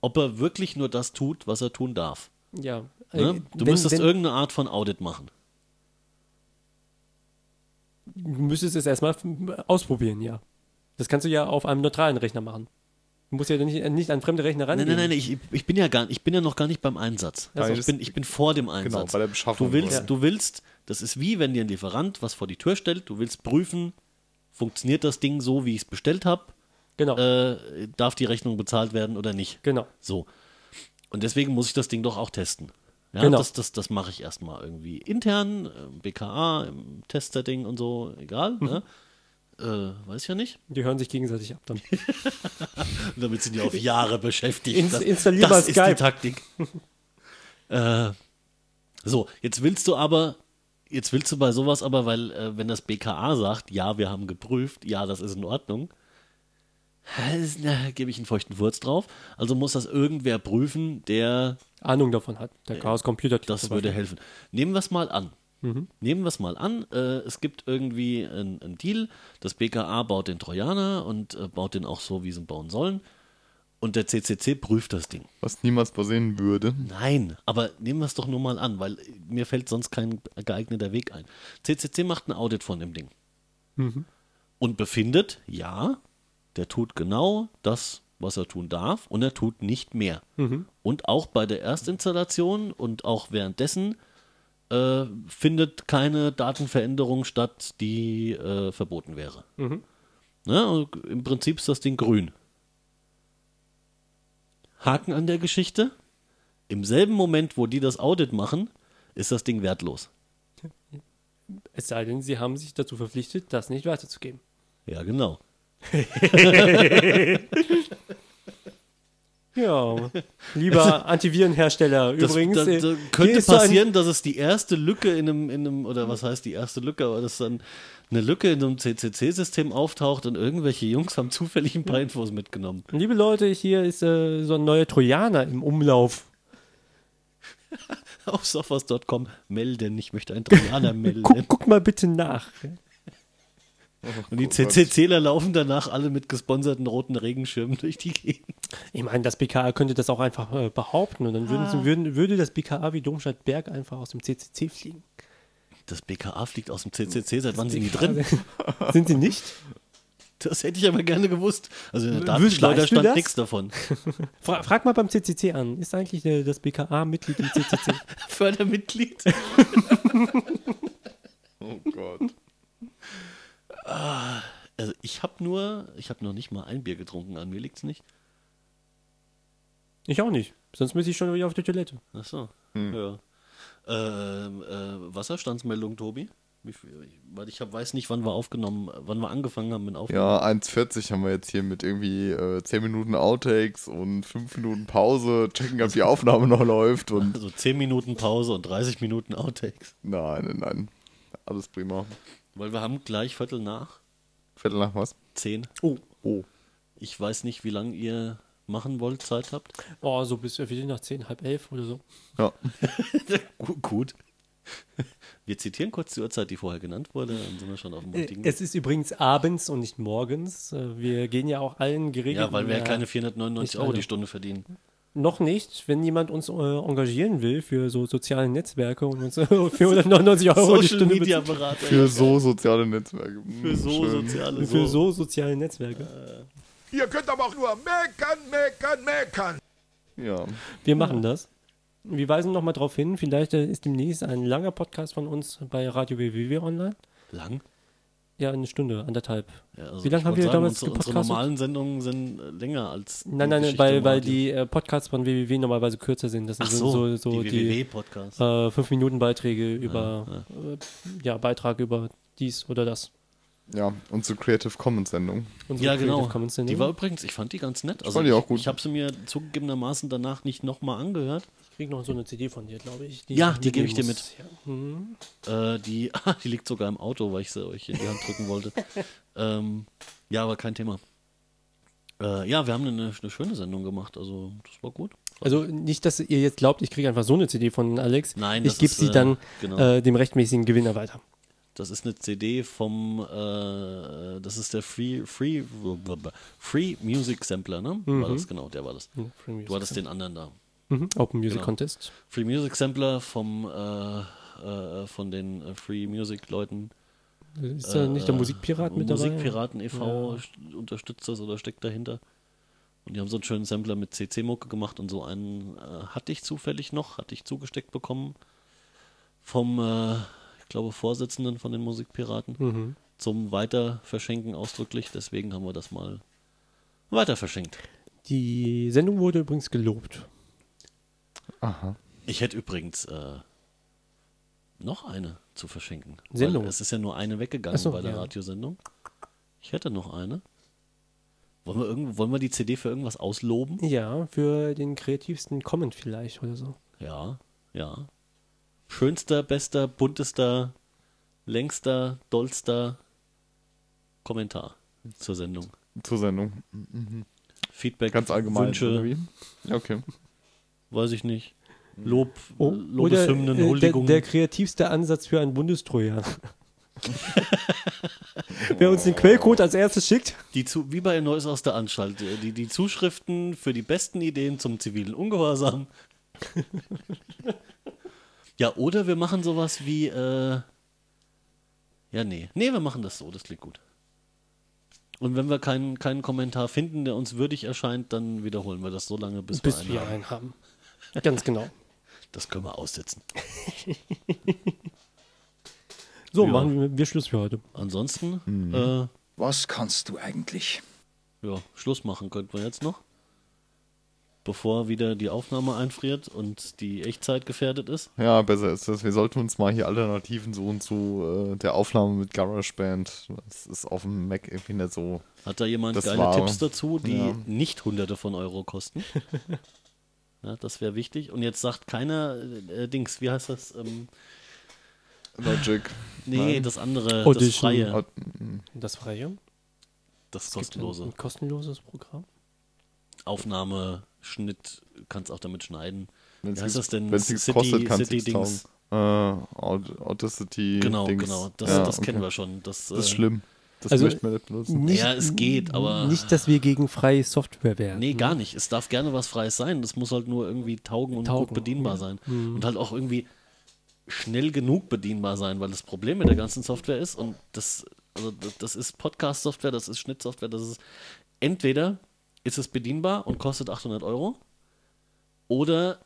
ob er wirklich nur das tut, was er tun darf. Ja. Ne? Äh, Du wenn- müsstest wenn- irgendeine Art von Audit machen. Du müsstest es erstmal ausprobieren, ja. Das kannst du ja auf einem neutralen Rechner machen. Du musst ja nicht, nicht an fremde Rechner Nein, rangehen. nein, nein, ich, ich bin ja gar ich bin ja noch gar nicht beim Einsatz. Also ich, bin, ich bin vor dem Einsatz. Genau, bei der Beschaffung Du willst, du willst, das ist wie wenn dir ein Lieferant was vor die Tür stellt, du willst prüfen, funktioniert das Ding so, wie ich es bestellt habe, Genau, äh, darf die Rechnung bezahlt werden oder nicht. genau. So. Und deswegen muss ich das Ding doch auch testen. Ja, Genau. Das, das, das mache ich erstmal irgendwie intern, äh, BKA, im Testsetting und so, egal. Mhm. Ne? Äh, weiß ich ja nicht. Die hören sich gegenseitig ab dann. Damit sind die auf Jahre beschäftigt. Ins- das installier das mal ist die Skype. Taktik. äh, so, jetzt willst du aber, jetzt willst du bei sowas aber, weil äh, wenn das BKA sagt, ja, wir haben geprüft, ja, das ist in Ordnung, gebe ich einen feuchten Furz drauf. Also muss das irgendwer prüfen, der Ahnung davon hat. Der Chaos Computer Club das würde helfen. Nehmen wir es mal an. Nehmen wir es mal an, äh, es gibt irgendwie einen Deal, das BKA baut den Trojaner und äh, baut den auch so, wie sie ihn bauen sollen. Und der CCC prüft das Ding. Was niemals passieren würde. Nein, aber nehmen wir es doch nur mal an, weil mir fällt sonst kein geeigneter Weg ein. CCC macht ein Audit von dem Ding. Und befindet, ja, der tut genau das, was er tun darf und er tut nicht mehr. Und auch bei der Erstinstallation und auch währenddessen äh, findet keine Datenveränderung statt, die äh, verboten wäre. Ne? Und Im Prinzip ist das Ding grün. Haken an der Geschichte. Im selben Moment, wo die das Audit machen, ist das Ding wertlos. Es sei denn, sie haben sich dazu verpflichtet, das nicht weiterzugeben. Ja, genau. Ja, lieber Antivirenhersteller. Das, Übrigens, da, äh, da hier könnte passieren, dass es die erste Lücke in einem, in einem, oder was heißt die erste Lücke, aber dass dann eine Lücke in einem CCC-System auftaucht und irgendwelche Jungs haben zufällig ein paar Infos mitgenommen. Liebe Leute, hier ist äh, so ein neuer Trojaner im Umlauf. Auf softwares.com melden, ich möchte einen Trojaner melden. Guck, guck mal bitte nach. Und die CCCler laufen danach alle mit gesponserten roten Regenschirmen durch die Gegend. Ich meine, das BKA könnte das auch einfach äh, behaupten und dann würden, Ah. sie- würden, würde das BKA wie Domstadt Berg einfach aus dem CCC fliegen. Das BKA fliegt aus dem CCC, seit wann sind die drin? Sind sie nicht? Das hätte ich aber gerne gewusst. Also in der Datenschleuder stand das? nichts davon. Fra frag mal beim CCC an. Ist eigentlich äh, das BKA Mitglied im CCC? Fördermitglied. Oh Gott. Also ich habe nur, ich habe noch nicht mal ein Bier getrunken, an mir liegt's nicht. ich auch nicht. Sonst müsste ich schon wieder auf die Toilette. Ach so. Ja. Ähm, äh, Wasserstandsmeldung, Tobi? Ich, weil ich hab, weiß nicht, wann wir aufgenommen, wann wir angefangen haben mit Aufnehmen. Ja, 1,40 haben wir jetzt hier mit irgendwie äh, 10 Minuten Outtakes und 5 Minuten Pause, checken, ob die Aufnahme noch läuft und. Also 10 Minuten Pause und 30 Minuten Outtakes. Nein, nein, nein. Alles prima. Weil wir haben gleich Viertel nach Viertel nach was? 10. Oh. Oh. Ich weiß nicht, wie lange ihr machen wollt, Zeit habt. Oh, so bis Viertel nach zehn, halb elf oder so. Ja. Gu- Gut. Wir zitieren kurz die Uhrzeit, die vorher genannt wurde, dann sind wir schon auf dem Äh, richtigen. Es ist übrigens abends und nicht morgens. Äh, Wir gehen ja auch allen geregelt. ja, weil wir ja äh, keine 499 nicht Euro alle. die Stunde verdienen. Noch nicht. Wenn jemand uns äh, engagieren will für so soziale Netzwerke und uns äh, für 199 Euro die Social Stunde Media Berater. Für so soziale Netzwerke. Für so Schön. soziale für so soziale Netzwerke. Ihr könnt aber auch nur meckern, meckern, meckern. Ja. Wir machen das. Wir weisen nochmal darauf hin, vielleicht äh, ist demnächst ein langer Podcast von uns bei Radio WWW online. Lang? Ja, eine Stunde, anderthalb. Ja, also Wie lange ich haben wir sagen, damals unsere, unsere gepodcastet? normalen Sendungen sind äh, länger als. Nein, die nein, nein, weil, weil die äh, Podcasts von WWW normalerweise kürzer sind. Das sind Ach so, so, so die, die, WWW-Podcast. äh, fünf Minuten Beiträge über äh, ja, Beitrag über dies oder das. Ja, unsere Creative Commons Sendung. Unsere ja, Creative genau. Commons Die Sendung. war übrigens, ich fand die ganz nett. Also fand die auch gut. Ich habe sie mir zugegebenermaßen danach nicht nochmal angehört. Ich krieg noch so eine CD von dir, glaube ich. Ja, ich die gebe ich dir muss. Ja. Hm. Äh, die, die liegt sogar im Auto, weil ich sie euch in die Hand drücken wollte. ähm, ja, aber kein Thema. Äh, ja, wir haben eine, eine schöne Sendung gemacht, also das war gut. Also nicht, dass ihr jetzt glaubt, ich kriege einfach so eine CD von Alex. Nein, ich gebe sie äh, dann genau. äh, dem rechtmäßigen Gewinner weiter. Das ist eine CD vom, äh, das ist der Free, Free, Free Music Sampler, ne? War das genau, der war das. Music Du hattest den anderen da. Mhm. Open Music Genau. Contest. Free Music Sampler vom, äh, äh, von den äh, Free Music Leuten. Ist da nicht der Musikpirat mit dabei? Musikpiraten e.V. st- unterstützt das oder steckt dahinter. Und die haben so einen schönen Sampler mit CC-Mucke gemacht und so einen äh, hatte ich zufällig noch, hatte ich zugesteckt bekommen vom, äh, ich glaube, Vorsitzenden von den Musikpiraten Mhm. zum Weiterverschenken ausdrücklich. Deswegen haben wir das mal weiter verschenkt. Die Sendung wurde übrigens gelobt. Aha. Ich hätte übrigens äh, noch eine zu verschenken. Sendung? Es ist ja nur eine weggegangen so, bei der ja. Radiosendung. Ich hätte noch eine. Wollen wir, irgend, wollen wir die CD für irgendwas ausloben? Ja, für den kreativsten Comment vielleicht oder so. Ja, ja. Schönster, bester, buntester, längster, dollster Kommentar zur Sendung. Zur Sendung. Feedback, Ganz allgemein. Wünsche, okay. Weiß ich nicht. Lob, Oh, Lobeshymnen, oder, äh, der, Huldigungen. der kreativste Ansatz für einen Bundestrojaner. Wer uns den Quellcode als erstes schickt, Die zu, wie bei Neues aus der Anstalt, äh, die, die Zuschriften für die besten Ideen zum zivilen Ungehorsam. ja, oder wir machen sowas wie, äh, ja, nee. Nee, wir machen das so, das klingt gut. Und wenn wir keinen, keinen Kommentar finden, der uns würdig erscheint, dann wiederholen wir das so lange, bis, bis wir wir einen haben. einen haben. Ganz genau. Das können wir aussetzen. So, Ja. machen wir, wir Schluss für heute. Ansonsten, Mhm. äh, Was kannst du eigentlich? ja, Schluss machen könnten wir jetzt noch. Bevor wieder die Aufnahme einfriert und die Echtzeit gefährdet ist. Ja, besser ist das. Wir sollten uns mal hier Alternativen suchen zu äh, der Aufnahme mit GarageBand. Das ist auf dem Mac irgendwie nicht so. Hat da jemand geile war- Tipps dazu, die ja. nicht hunderte von Euro kosten? ja, das wäre wichtig. Und jetzt sagt keiner, äh, Dings, wie heißt das? Ähm, Logic. nee, Nein. das andere, das Audition. freie, Das freie. das Es gibt kostenlose. Ein, ein kostenloses Programm. Aufnahme, Schnitt, kannst auch damit schneiden. Wenn's Wie heißt nichts- das denn? Wenn's nichts City- kostet, kannst du nichts Dings. Äh, Aud- Audacity. Genau, Dings. genau. Das, Ja, das okay. kennen wir schon. Das, Das ist äh, schlimm. Das Also- möchten wir nicht benutzen. Nicht, Ja, es geht, aber- Nicht, dass wir gegen freie Software wären. Nee, gar nicht. Es darf gerne was Freies sein. Das muss halt nur irgendwie taugen und Taugen, gut bedienbar ja. sein. Und halt auch irgendwie schnell genug bedienbar sein, weil das Problem mit der ganzen Software ist, und das, also das- das ist Podcast-Software, das ist Schnittsoftware, das ist entweder ist es bedienbar und kostet 800 Euro oder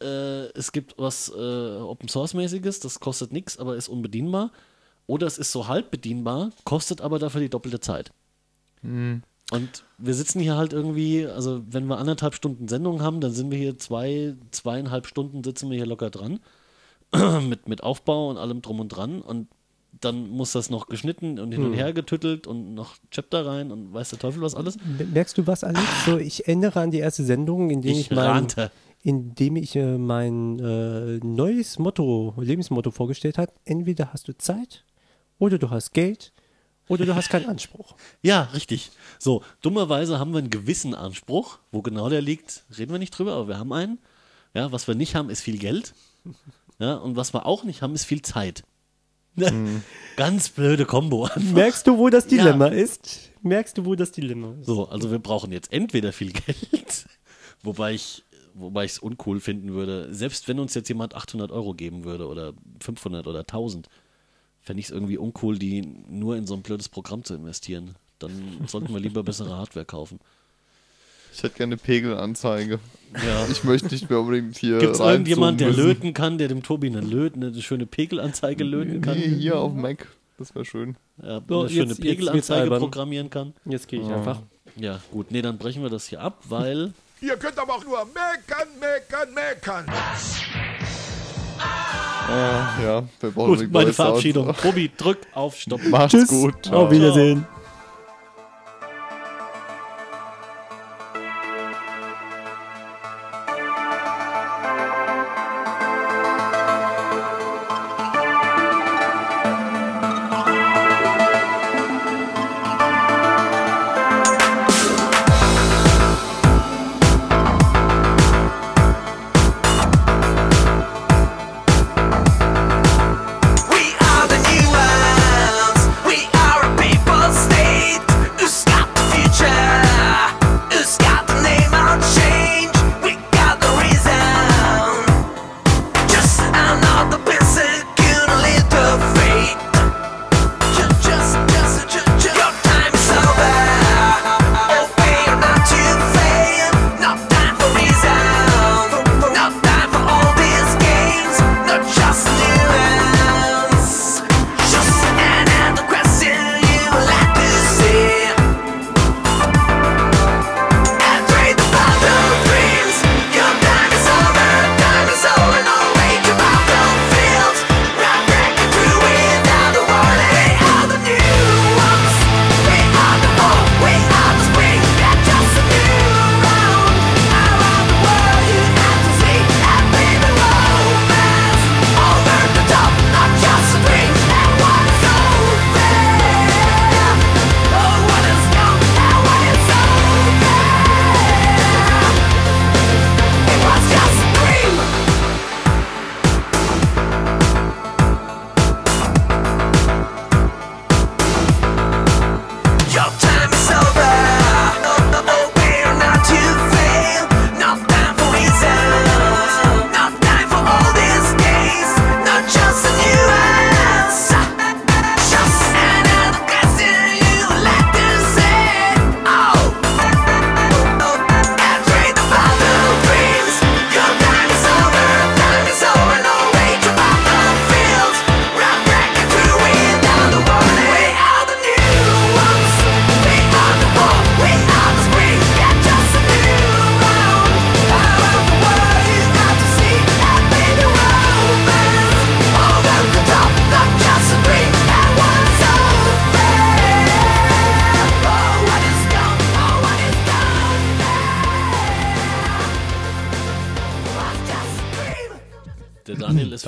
äh, es gibt was äh, Open Source-mäßiges, das kostet nichts, aber ist unbedienbar. Oder es ist so halb bedienbar, kostet aber dafür die doppelte Zeit. Und wir sitzen hier halt irgendwie, also wenn wir anderthalb Stunden Sendung haben, dann sind wir hier zwei, zweieinhalb Stunden sitzen wir hier locker dran. mit, mit Aufbau und allem drum und dran. Und dann muss das noch geschnitten und hin und her getüttelt und noch Chapter rein und weiß der Teufel was alles. Merkst du was, Alex? So, ich erinnere an die erste Sendung, in der ich, Ich mein, indem ich äh, mein äh, neues Motto, Lebensmotto vorgestellt habe. Entweder hast du Zeit oder du hast Geld oder du hast keinen Anspruch. Ja, richtig. So, dummerweise haben wir einen gewissen Anspruch. Wo genau der liegt, reden wir nicht drüber, aber wir haben einen. Ja, was wir nicht haben, ist viel Geld. Ja, und was wir auch nicht haben, ist viel Zeit. Ganz blöde Kombo. Merkst du, wo das Ja. Dilemma ist? Merkst du, wo das Dilemma ist? So, also wir brauchen jetzt entweder viel Geld, wobei ich wobei ich es uncool finden würde, selbst wenn uns jetzt jemand 800 Euro geben würde oder 500 oder 1000, fände ich es irgendwie uncool, die nur in so ein blödes Programm zu investieren. Dann sollten wir lieber bessere Hardware kaufen. Ich hätte gerne eine Pegelanzeige. Ja. Ich möchte nicht mehr unbedingt hier. Gibt es reinzoomen irgendjemand, der müssen. löten kann, der dem Tobi eine, Löt, eine schöne Pegelanzeige löten kann? Nee, hier auf dem Mac. Das wäre schön. Ja, So, eine schöne jetzt- wird's Pegelanzeige programmieren kann? Jetzt gehe ich einfach. Ja, gut, nee, dann brechen wir das hier ab, weil Ihr könnt aber auch nur meckern, meckern, meckern. Ah, ja, wir brauchen Gut, die meine neue Sound. Verabschiedung. Tobi, drück auf Stopp. Macht's Tschüss. gut. Ciao. Auf Wiedersehen.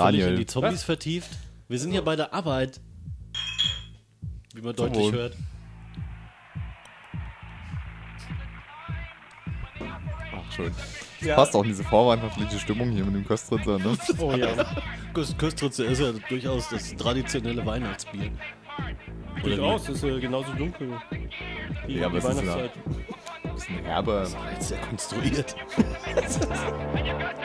Ist völlig Daniel. in die Zombies vertieft. Wir sind hier bei der Arbeit. Wie man deutlich Wohl. hört. Ach, schön. Das Ja. passt auch in diese vorweihnachtliche Stimmung hier mit dem Köstritzer, ne? Oh ja. Köst- Köstritze ist ja durchaus das traditionelle Weihnachtsbier. Oder Durchaus, ist äh, genauso dunkel. Wie Ja, aber die es ist ja- Weihnachtszeit. Ein bisschen herber. wie? Jetzt sehr konstruiert.